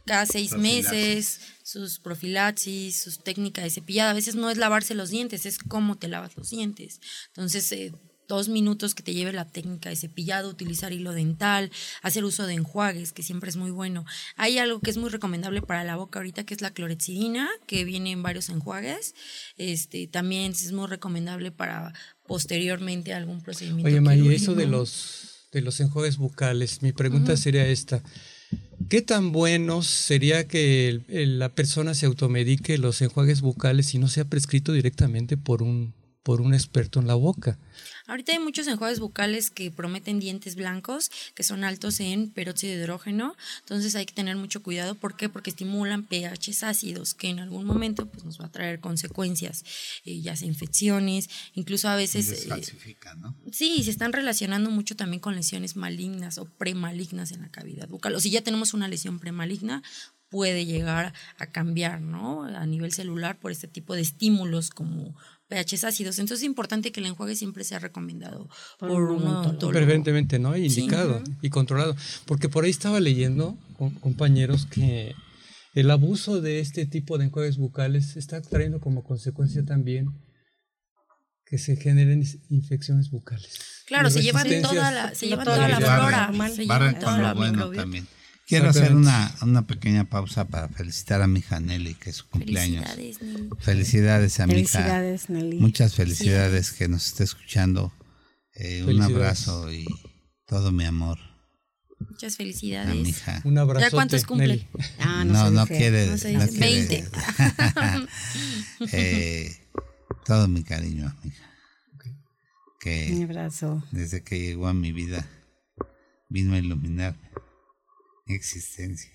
cada seis meses, sus profilaxis, sus técnicas de cepillada. A veces no es lavarse los dientes, es cómo te lavas los dientes. Entonces, eh, dos minutos que te lleve la técnica de cepillado, utilizar hilo dental, hacer uso de enjuagues, que siempre es muy bueno. Hay algo que es muy recomendable para la boca ahorita, que es la clorexidina, que viene en varios enjuagues. Este, también es muy recomendable para posteriormente algún procedimiento. Oye, María, eso de los, de los enjuagues bucales, mi pregunta sería esta. ¿Qué tan bueno sería que la persona se automedique los enjuagues bucales y no sea prescrito directamente por un por un experto en la boca. Ahorita hay muchos enjuagues bucales que prometen dientes blancos, que son altos en peróxido de hidrógeno, entonces hay que tener mucho cuidado. ¿Por qué? Porque estimulan pHs ácidos, que en algún momento pues, nos va a traer consecuencias, eh, ya sea infecciones, incluso a veces... Eh, ¿no? Sí, se están relacionando mucho también con lesiones malignas o premalignas en la cavidad bucal. O si ya tenemos una lesión premaligna, puede llegar a cambiar, ¿no? A nivel celular por este tipo de estímulos como pHs ácidos. Entonces es importante que el enjuague siempre sea recomendado por, un odontólogo. Preferentemente, ¿no? Indicado y controlado. Porque por ahí estaba leyendo, compañeros, que el abuso de este tipo de enjuagues bucales está trayendo como consecuencia también que se generen infecciones bucales. Claro, se llevan toda la, se llevan toda la flora. Barren con lo bueno también. Quiero hacer una, una, pequeña pausa para felicitar a mi hija Nelly, que es su cumpleaños. Felicidades, Nelly. Felicidades a mi hija. Nelly. Muchas felicidades que nos esté escuchando. Eh, un abrazo y todo mi amor. Muchas felicidades. A mi hija. Un abrazo. ¿Ya cuántos cumple? Ah, no, no, no quiere. No se dice. 20. [LAUGHS] eh, todo mi cariño a mi hija. Que un abrazo. Desde que llegó a mi vida vino a iluminar existencia.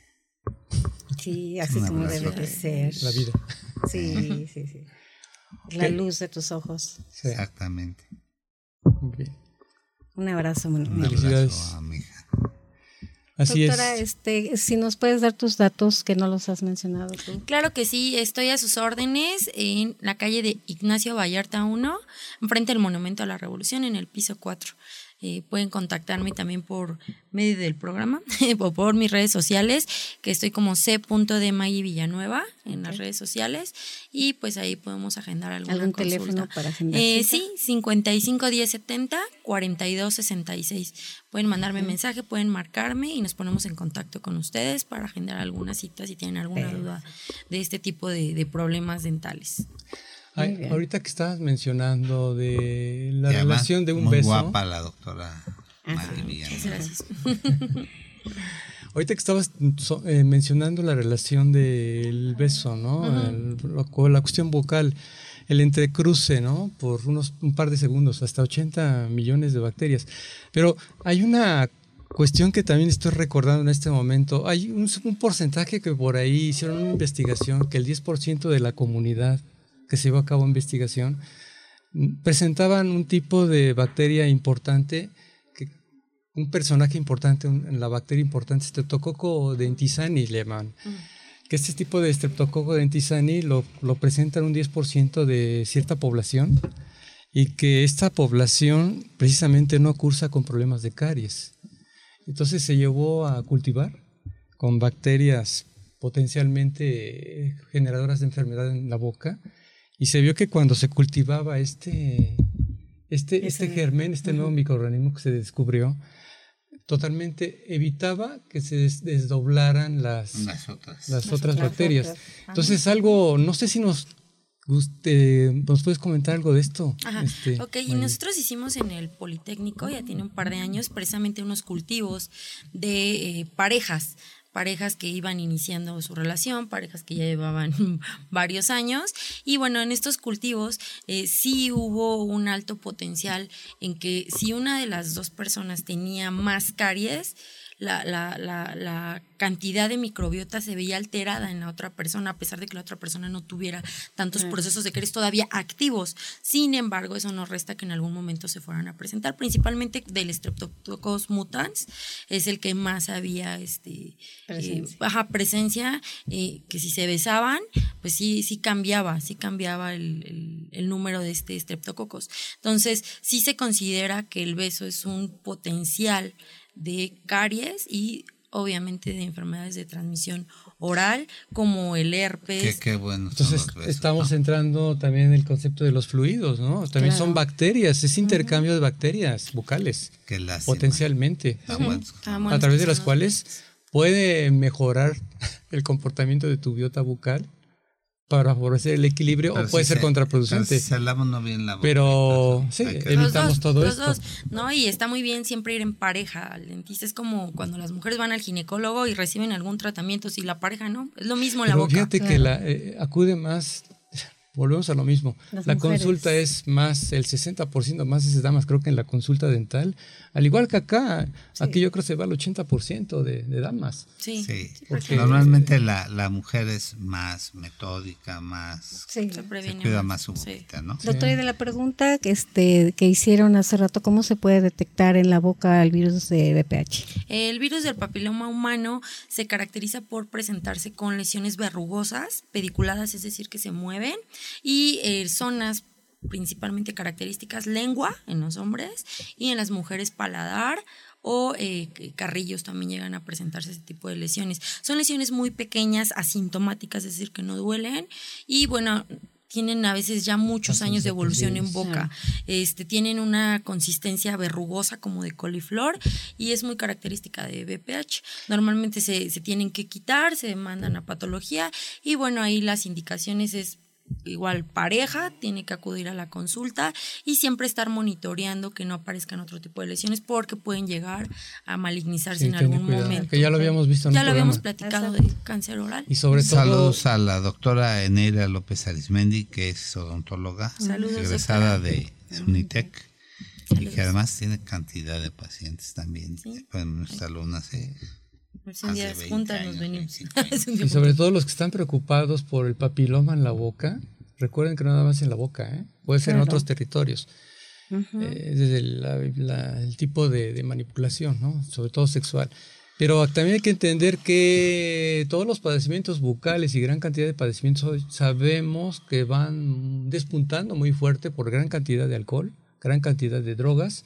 Sí, [LAUGHS] así como debe de ser. La vida. Sí, sí, sí. La luz de tus ojos. Exactamente. Un abrazo, Un abrazo a mi hija. Así Doctora, este, si nos puedes dar tus datos que no los has mencionado tú. Claro que sí, estoy a sus órdenes en la calle de Ignacio Vallarta 1, enfrente del Monumento a la Revolución, en el piso 4. Eh, pueden contactarme también por medio del programa [LAUGHS] o por mis redes sociales, que estoy como c. de Maggie Villanueva en las redes sociales y pues ahí podemos agendar alguna ¿Algún consulta. teléfono para agendar? Eh, sí, 55 10 70 42 66. Pueden mandarme mensaje, pueden marcarme y nos ponemos en contacto con ustedes para agendar alguna cita si tienen alguna duda de este tipo de problemas dentales ahorita que estabas mencionando de la relación de un beso. Muy guapa la doctora. Ah, gracias. [LAUGHS] ahorita que estabas eh, mencionando la relación del beso, ¿no? la cuestión vocal, el entrecruce, ¿no? Por unos un par de segundos, hasta 80 millones de bacterias. Pero hay una cuestión que también estoy recordando en este momento. Hay un, un porcentaje que por ahí hicieron una investigación que el 10% de la comunidad que se llevó a cabo investigación, presentaban un tipo de bacteria importante, que, un personaje importante, la bacteria importante, Streptococcus dentisani le llaman. Mm. Que este tipo de Streptococcus dentisani lo, lo presentan un 10% de cierta población y que esta población precisamente no cursa con problemas de caries. Entonces se llevó a cultivar con bacterias potencialmente generadoras de enfermedad en la boca y se vio que cuando se cultivaba este, este, este germen, este nuevo microorganismo que se descubrió, totalmente evitaba que se desdoblaran las, las otras, las otras bacterias. Entonces algo, no sé si nos ¿Nos puedes comentar algo de esto? Ajá. Este, ok, y nosotros hicimos en el Politécnico, ya tiene un par de años, precisamente unos cultivos de eh, parejas parejas que iban iniciando su relación, parejas que ya llevaban [LAUGHS] varios años. Y bueno, en estos cultivos eh, sí hubo un alto potencial en que si una de las dos personas tenía más caries, la, la, la, la, cantidad de microbiota se veía alterada en la otra persona, a pesar de que la otra persona no tuviera tantos procesos de caries todavía activos. Sin embargo, eso no resta que en algún momento se fueran a presentar, principalmente del Streptococcus mutans, es el que más había este, presencia, eh, baja presencia eh, que si se besaban, pues sí, sí cambiaba, sí cambiaba el, el número de este Streptococcus. Entonces, sí se considera que el beso es un potencial de caries y obviamente de enfermedades de transmisión oral como el herpes. Qué, bueno. Entonces estamos entrando también en el concepto de los fluidos, ¿no? También son bacterias, es intercambio de bacterias bucales. potencialmente. A través de las cuales puede mejorar [LAUGHS] el comportamiento de tu biota bucal para favorecer el equilibrio o puede ser contraproducente. Si no bien la boca. Pero sí, evitamos todo esto. Dos, no, y está muy bien siempre ir en pareja al dentista. Es como cuando las mujeres van al ginecólogo y reciben algún tratamiento, si la pareja no, es lo mismo la Pero boca. Fíjate que la, eh, acude más volvemos a lo mismo. la consulta es más, el 60% más de damas, creo que en la consulta dental. Al igual que acá, aquí yo creo que se va al 80% de, de damas. Sí, porque normalmente la, la, mujer es más metódica, más se, cuida más su boquita, ¿no? Doctor, y de la pregunta que, este, que hicieron hace rato, ¿cómo se puede detectar en la boca el virus de BPH? El virus del papiloma humano se caracteriza por presentarse con lesiones verrugosas, pediculadas, es decir, que se mueven, y eh, zonas principalmente características lengua en los hombres y en las mujeres paladar o eh, carrillos también llegan a presentarse ese tipo de lesiones. Son lesiones muy pequeñas, asintomáticas, es decir, que no duelen y bueno, tienen a veces ya muchos años de evolución en boca. Este, tienen una consistencia verrugosa como de coliflor y es muy característica de BPH. Normalmente se, se tienen que quitar, se mandan a patología y bueno, ahí las indicaciones es igual pareja tiene que acudir a la consulta y siempre estar monitoreando que no aparezcan otro tipo de lesiones porque pueden llegar a malignizarse en algún momento. Que ya lo habíamos visto en Ya lo habíamos platicado de cáncer oral. Y sobre todo saludos a la doctora Eneira López Arismendi que es odontóloga, saludos, egresada de Unitec y que además tiene cantidad de pacientes también. ¿Sí? Se [LAUGHS] y sobre todo los que están preocupados por el papiloma en la boca, recuerden que no nada más en la boca, ¿eh? puede ser en otros territorios. Eh, desde el tipo de, manipulación, ¿no? sobre todo sexual. Pero también hay que entender que todos los padecimientos bucales y gran cantidad de padecimientos sabemos que van despuntando muy fuerte por gran cantidad de alcohol, gran cantidad de drogas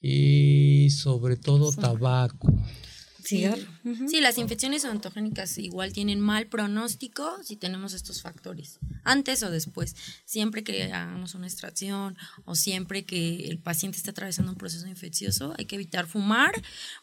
y sobre todo tabaco. Tier. Sí. las infecciones odontogénicas igual tienen mal pronóstico si tenemos estos factores, antes o después. Siempre que hagamos una extracción o siempre que el paciente está atravesando un proceso infeccioso, hay que evitar fumar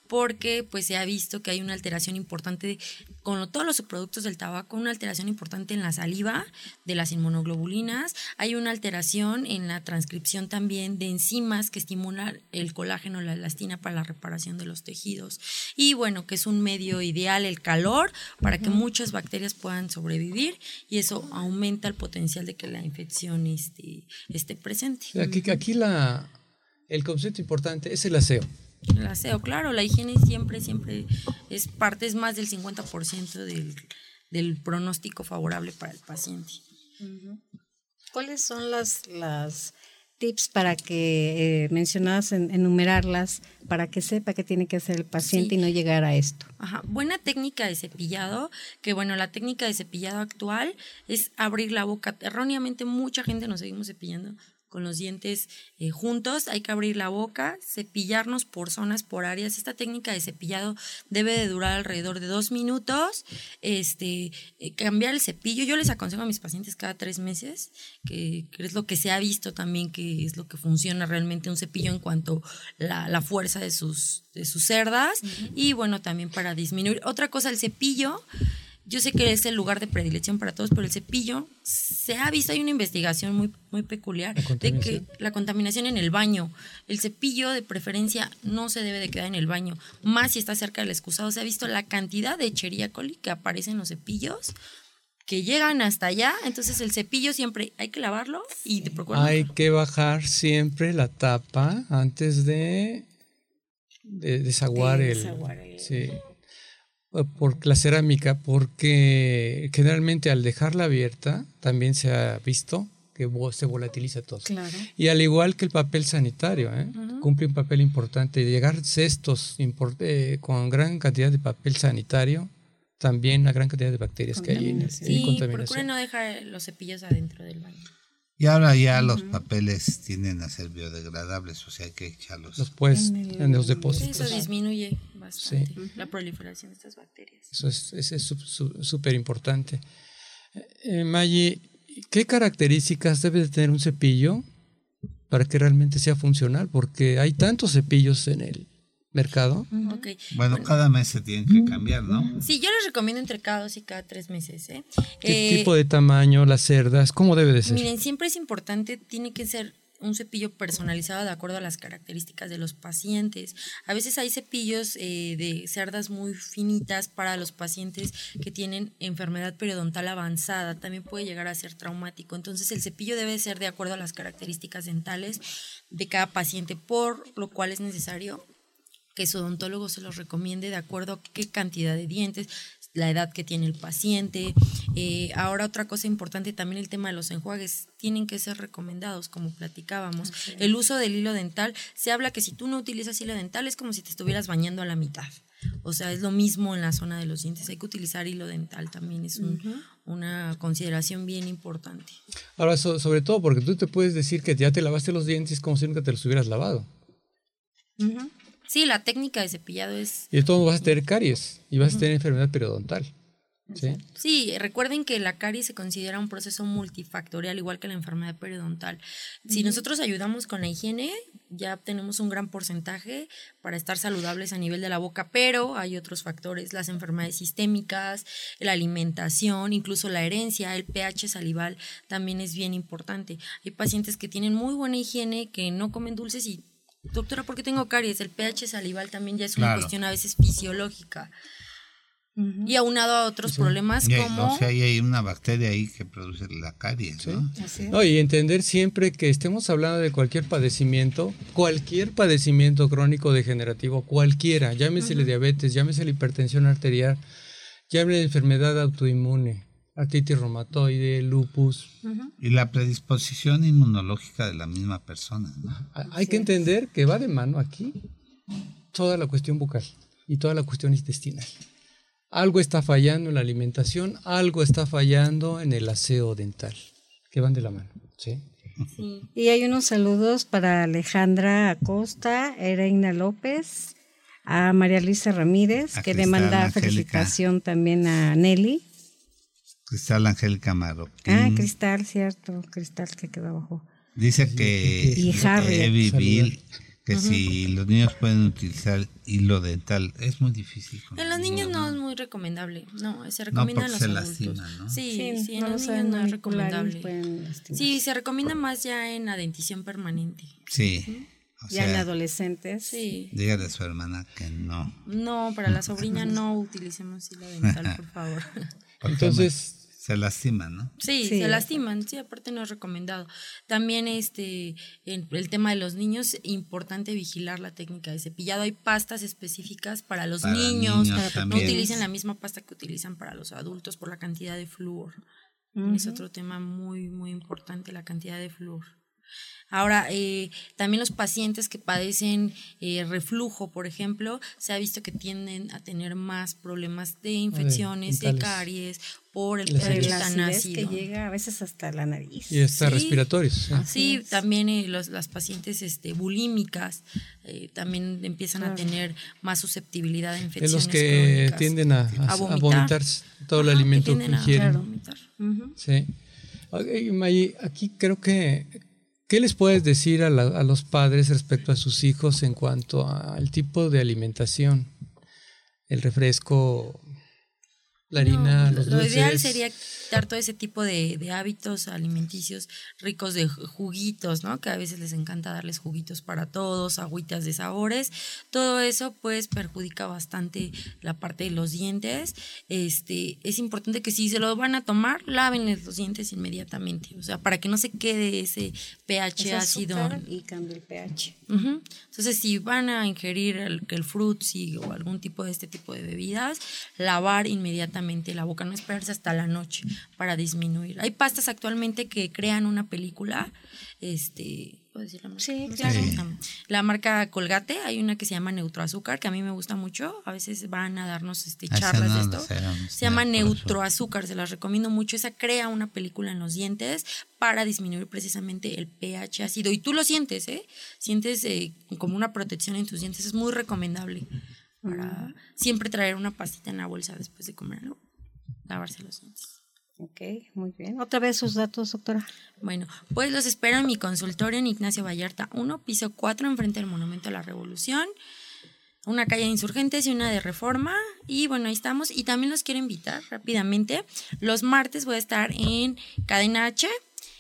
porque pues se ha visto que hay una alteración importante con todos los subproductos del tabaco, una alteración importante en la saliva de las inmunoglobulinas, hay una alteración en la transcripción también de enzimas que estimulan el colágeno, la elastina para la reparación de los tejidos y bueno, que es un medio ideal el calor para que muchas bacterias puedan sobrevivir y eso aumenta el potencial de que la infección esté, esté presente. Aquí, aquí la, el concepto importante es el aseo. El aseo, claro, la higiene siempre, siempre es parte, es más del 50% del, del pronóstico favorable para el paciente. ¿Cuáles son las, las tips para que eh, mencionadas en, enumerarlas para que sepa qué tiene que hacer el paciente y no llegar a esto. Ajá. Buena técnica de cepillado, que bueno, la técnica de cepillado actual es abrir la boca. Erróneamente mucha gente nos seguimos cepillando con los dientes eh, juntos, hay que abrir la boca, cepillarnos por zonas, por áreas. Esta técnica de cepillado debe de durar alrededor de dos minutos. Este, eh, cambiar el cepillo, yo les aconsejo a mis pacientes cada tres meses, que, es lo que se ha visto también, que es lo que funciona realmente un cepillo en cuanto a la, fuerza de sus, de sus cerdas y bueno, también para disminuir. Otra cosa, el cepillo yo sé que es el lugar de predilección para todos, pero el cepillo se ha visto, hay una investigación muy, muy peculiar de que la contaminación en el baño, el cepillo de preferencia no se debe de quedar en el baño, más si está cerca del excusado. Se ha visto la cantidad de Echeria coli que aparece en los cepillos que llegan hasta allá, entonces el cepillo siempre hay que lavarlo y te procurar. Hay que bajar siempre la tapa antes de, de desaguar, el, Sí por la cerámica, porque generalmente al dejarla abierta también se ha visto que se volatiliza todo. Y al igual que el papel sanitario, ¿eh? cumple un papel importante. Llegar cestos eh, con gran cantidad de papel sanitario, también la gran cantidad de bacterias que hay en, sí, contaminación. no dejar los cepillos adentro del baño. Y ahora ya los papeles tienden a ser biodegradables, o sea hay que echarlos. Los puedes en, los depósitos. Eso disminuye bastante la proliferación de estas bacterias. Eso es súper importante. Eh, Maggie, ¿qué características debe de tener un cepillo para que realmente sea funcional? Porque hay tantos cepillos en el mercado. Bueno, cada mes se tienen que cambiar, ¿no? Sí, yo les recomiendo entre cada dos y cada tres meses. ¿eh? ¿Qué eh, tipo de tamaño, las cerdas? ¿Cómo debe de ser? Miren, siempre es importante, tiene que ser un cepillo personalizado de acuerdo a las características de los pacientes. A veces hay cepillos eh, de cerdas muy finitas para los pacientes que tienen enfermedad periodontal avanzada. También puede llegar a ser traumático. Entonces el cepillo debe ser de acuerdo a las características dentales de cada paciente, por lo cual es necesario que su odontólogo se los recomiende de acuerdo a qué cantidad de dientes, la edad que tiene el paciente. Eh, ahora otra cosa importante también el tema de los enjuagues tienen que ser recomendados como platicábamos. El uso del hilo dental, se habla que si tú no utilizas hilo dental es como si te estuvieras bañando a la mitad. O sea, es lo mismo en la zona de los dientes. Hay que utilizar hilo dental también, es una consideración bien importante. Ahora, sobre todo porque tú te puedes decir que ya te lavaste los dientes como si nunca te los hubieras lavado. Sí, la técnica de cepillado es... Y entonces vas a tener caries y vas a tener enfermedad periodontal. ¿sí? sí, recuerden que la caries se considera un proceso multifactorial, igual que la enfermedad periodontal. Si nosotros ayudamos con la higiene, ya tenemos un gran porcentaje para estar saludables a nivel de la boca, pero hay otros factores, las enfermedades sistémicas, la alimentación, incluso la herencia, el pH salival también es bien importante. Hay pacientes que tienen muy buena higiene, que no comen dulces y doctora, ¿por qué tengo caries? El pH salival también ya es una cuestión a veces fisiológica. Y aunado a otros problemas como... O sea, hay una bacteria ahí que produce la caries, ¿no? ¿no? Y entender siempre que estemos hablando de cualquier padecimiento, cualquier padecimiento crónico degenerativo, cualquiera, llámese la diabetes, llámese la hipertensión arterial, llámese la enfermedad autoinmune, artritis reumatoide, lupus. Y la predisposición inmunológica de la misma persona. Hay que entender que va de mano aquí toda la cuestión bucal y toda la cuestión intestinal. Algo está fallando en la alimentación, algo está fallando en el aseo dental, que van de la mano. ¿sí? Y hay unos saludos para Alejandra Acosta, Ereina López, a María Luisa Ramírez, que le manda felicitación también a Nelly. Cristal Angélica Marroquín. Ah, Cristal, cierto, Cristal que quedó abajo. Dice que y Harry, Bill, que si los niños pueden utilizar hilo dental, es muy difícil. En los niños no es muy recomendable, no, se recomienda en los se adultos. Lastima, ¿no? Sí, sí, en los niños no es recomendable. Sí, se recomienda más ya en la dentición permanente. Sí. ya en adolescentes. Sí. Dígale a su hermana que no. No, para la sobrina no [LAUGHS] utilicemos hilo dental, por favor. [LAUGHS] Entonces, se lastiman, ¿no? Sí, se lastiman, sí, aparte no es recomendado. También este, en el tema de los niños, importante vigilar la técnica de cepillado. Hay pastas específicas para los niños, no utilicen la misma pasta que utilizan para los adultos por la cantidad de flúor. Es otro tema muy, muy importante, la cantidad de flúor. Ahora, eh, también los pacientes que padecen eh, reflujo, por ejemplo, se ha visto que tienden a tener más problemas de infecciones, de, caries, por el ácido. que llega a veces hasta la nariz. Y está respiratorios. Sí, también eh, los, las pacientes este, bulímicas también empiezan a tener más susceptibilidad a infecciones. De los que tienden a, a, vomitar. todo el alimento que, ingieren. Sí. aquí creo que ¿Qué les puedes decir a, los padres respecto a sus hijos en cuanto al tipo de alimentación? El refresco, la harina, los Lo ideal sería dar todo ese tipo de, de, hábitos alimenticios ricos de juguitos, ¿no? Que a veces les encanta darles juguitos para todos, agüitas de sabores. Todo eso pues perjudica bastante la parte de los dientes. Este, es importante que si se lo van a tomar, lávenles los dientes inmediatamente, o sea, para que no se quede ese pH ácido. Y cambie el pH. Entonces, si van a ingerir el, el o algún tipo de este tipo de bebidas, lavar inmediatamente la boca, no esperarse hasta la noche para disminuir. Hay pastas actualmente que crean una película, este, ¿puedo decir la marca? Sí, claro. La marca Colgate, hay una que se llama Neutroazúcar, que a mí me gusta mucho, a veces van a darnos este, ah, charlas de esto. se llama Neutroazúcar, se las recomiendo mucho, esa crea una película en los dientes para disminuir precisamente el pH ácido. Y tú lo sientes, ¿eh? Sientes eh, como una protección en tus dientes, es muy recomendable para siempre traer una pastita en la bolsa después de comer algo, lavarse los dientes. Ok, muy bien. Otra vez sus datos, doctora. Bueno, pues los espero en mi consultorio en Ignacio Vallarta 1, piso 4, enfrente del Monumento a la Revolución. Una calle de insurgentes y una de reforma. Y bueno, ahí estamos. Y también los quiero invitar rápidamente. Los martes voy a estar en Cadena H,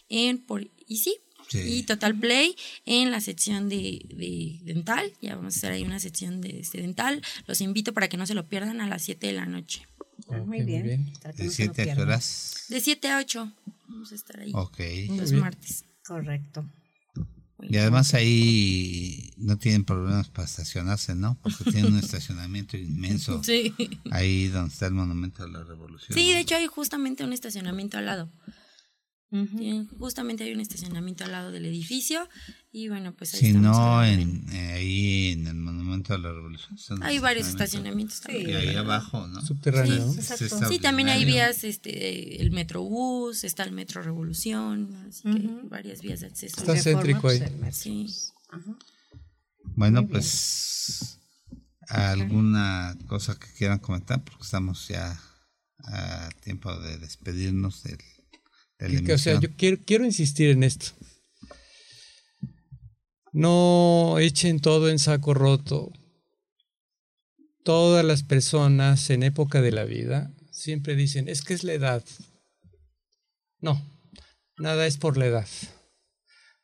en por sí y Total Play en la sección de, dental. Ya vamos a hacer ahí una sección de, este dental. Los invito para que no se lo pierdan a las 7 de la noche. Muy, bien. ¿De 7 a horas? De 7 a 8. Vamos a estar ahí. Ok. Los martes. Correcto. Y además ahí no tienen problemas para estacionarse, ¿no? Porque tienen un [LAUGHS] estacionamiento inmenso. Sí. Ahí donde está el Monumento de la Revolución. Sí, de hecho hay justamente un estacionamiento al lado justamente hay un estacionamiento al lado del edificio y bueno, pues ahí Si no, en, eh, ahí en el Monumento a la Revolución. Hay varios estacionamientos también. Y ahí abajo, ¿no? Subterráneo. Sí, también hay vías, este, el Metrobús, está el Metro Revolución, así que varias vías de acceso. Está céntrico ahí. Sí. Bueno, pues alguna cosa que quieran comentar, porque estamos ya a tiempo de despedirnos del o sea, yo quiero, quiero insistir en esto. No echen todo en saco roto. Todas las personas en época de la vida siempre dicen, es que es la edad. No, nada es por la edad.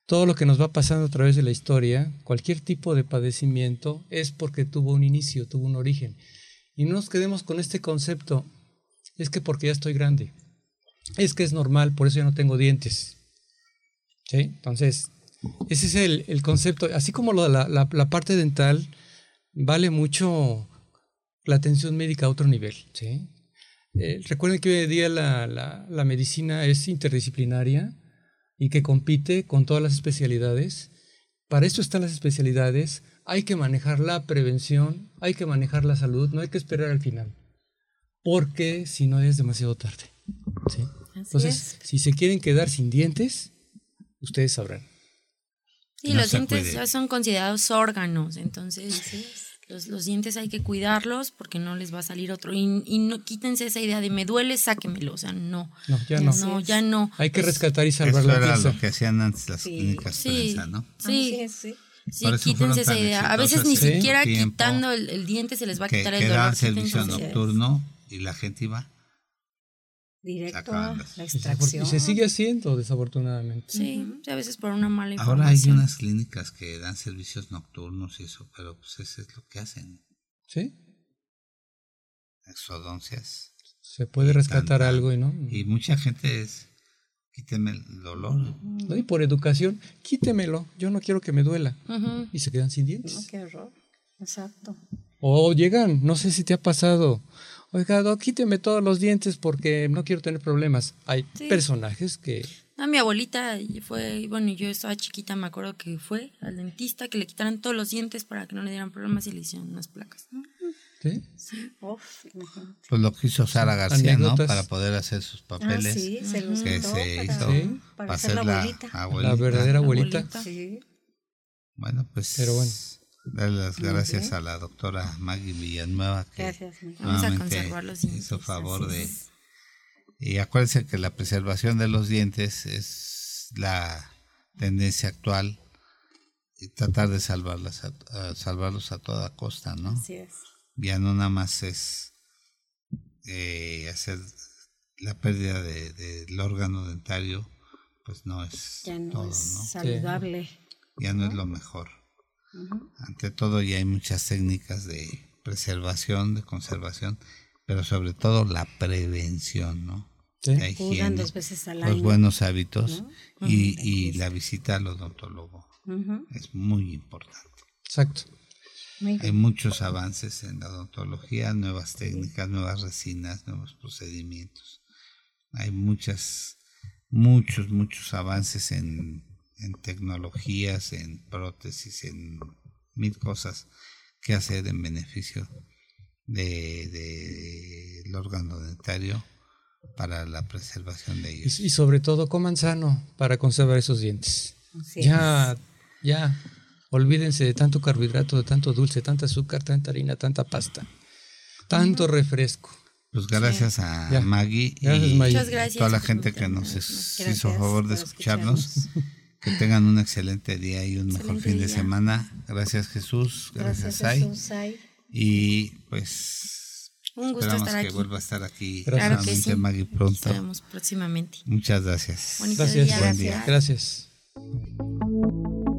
Todo lo que nos va pasando a través de la historia, cualquier tipo de padecimiento, es porque tuvo un inicio, tuvo un origen. Y no nos quedemos con este concepto, es que porque ya estoy grande es que es normal, por eso yo no tengo dientes. Entonces, ese es el, concepto. Así como la, parte dental, vale mucho la atención médica a otro nivel. Eh, recuerden que hoy en día la, medicina es interdisciplinaria y que compite con todas las especialidades. Para esto están las especialidades. Hay que manejar la prevención, hay que manejar la salud, no hay que esperar al final. Porque si no es demasiado tarde. ¿Sí? Entonces, si se quieren quedar sin dientes, ustedes sabrán. Sí, los dientes ya son considerados órganos, entonces los, los, dientes hay que cuidarlos porque no les va a salir otro. Y, no quítense esa idea de me duele, sáquenmelo, o sea, no. No, ya no. No, ya no. Hay que rescatar y salvar la era lo que hacían antes las clínicas sí, ¿no? Sí, sí. Sí, quítense esa idea. A veces ni siquiera quitando el, diente se les va a quitar el dolor. Que servicio nocturno y la gente iba directo a la extracción. Y se sigue haciendo, desafortunadamente. Sí, a veces por una mala información. Ahora hay unas clínicas que dan servicios nocturnos y eso, pero pues eso es lo que hacen. ¿Sí? Exodoncias. Se puede rescatar algo y no. Y mucha gente es, quíteme el dolor. No, y por educación, quítemelo, yo no quiero que me duela. Y se quedan sin dientes. No, qué horror. Exacto. O llegan, no sé si te ha pasado, oiga, quíteme todos los dientes porque no quiero tener problemas. Hay personajes que... A mi abuelita fue, bueno, yo estaba chiquita, me acuerdo que fue al dentista que le quitaran todos los dientes para que no le dieran problemas y le hicieron unas placas. ¿Sí? sí. pues lo que hizo Sara García, ¿no? Para poder hacer sus ah, papeles. sí, se los que se hizo para, ser la, abuelita. La verdadera abuelita. Sí. Bueno, pues... Pero bueno. Darle las gracias a la doctora Maggie Villanueva que gracias, Vamos a conservar los dientes. hizo favor de... Y acuérdense que la preservación de los dientes es la tendencia actual y tratar de salvarlas a, salvarlos a toda costa, ¿no? Así es. Ya no nada más es eh, hacer la pérdida del de, órgano dentario, pues no es ya no es saludable. Ya no es lo mejor. Ante todo ya hay muchas técnicas de preservación, de conservación, pero sobre todo la prevención, ¿no? La higiene, dos veces al los buenos hábitos y, y, la visita al odontólogo. Es muy importante. Exacto. Hay muchos avances en la odontología, nuevas técnicas, nuevas resinas, nuevos procedimientos. Hay muchas, muchos, muchos avances en en tecnologías, en prótesis, en mil cosas que hacer en beneficio del de, órgano dentario para la preservación de ellos. Y, sobre todo coman sano para conservar esos dientes. ya, ya, olvídense de tanto carbohidrato, de tanto dulce, tanta azúcar, tanta harina, tanta pasta, tanto refresco. Pues gracias a Maggie y toda la gente que nos hizo favor de escucharnos. Que tengan un excelente día y un mejor fin de semana. Gracias Jesús, gracias, Sai. Y pues un gusto esperamos estar que vuelva a estar aquí claro que sí. Maggie pronto. Nos vemos próximamente. Muchas gracias. gracias. Buen día. Gracias. Gracias.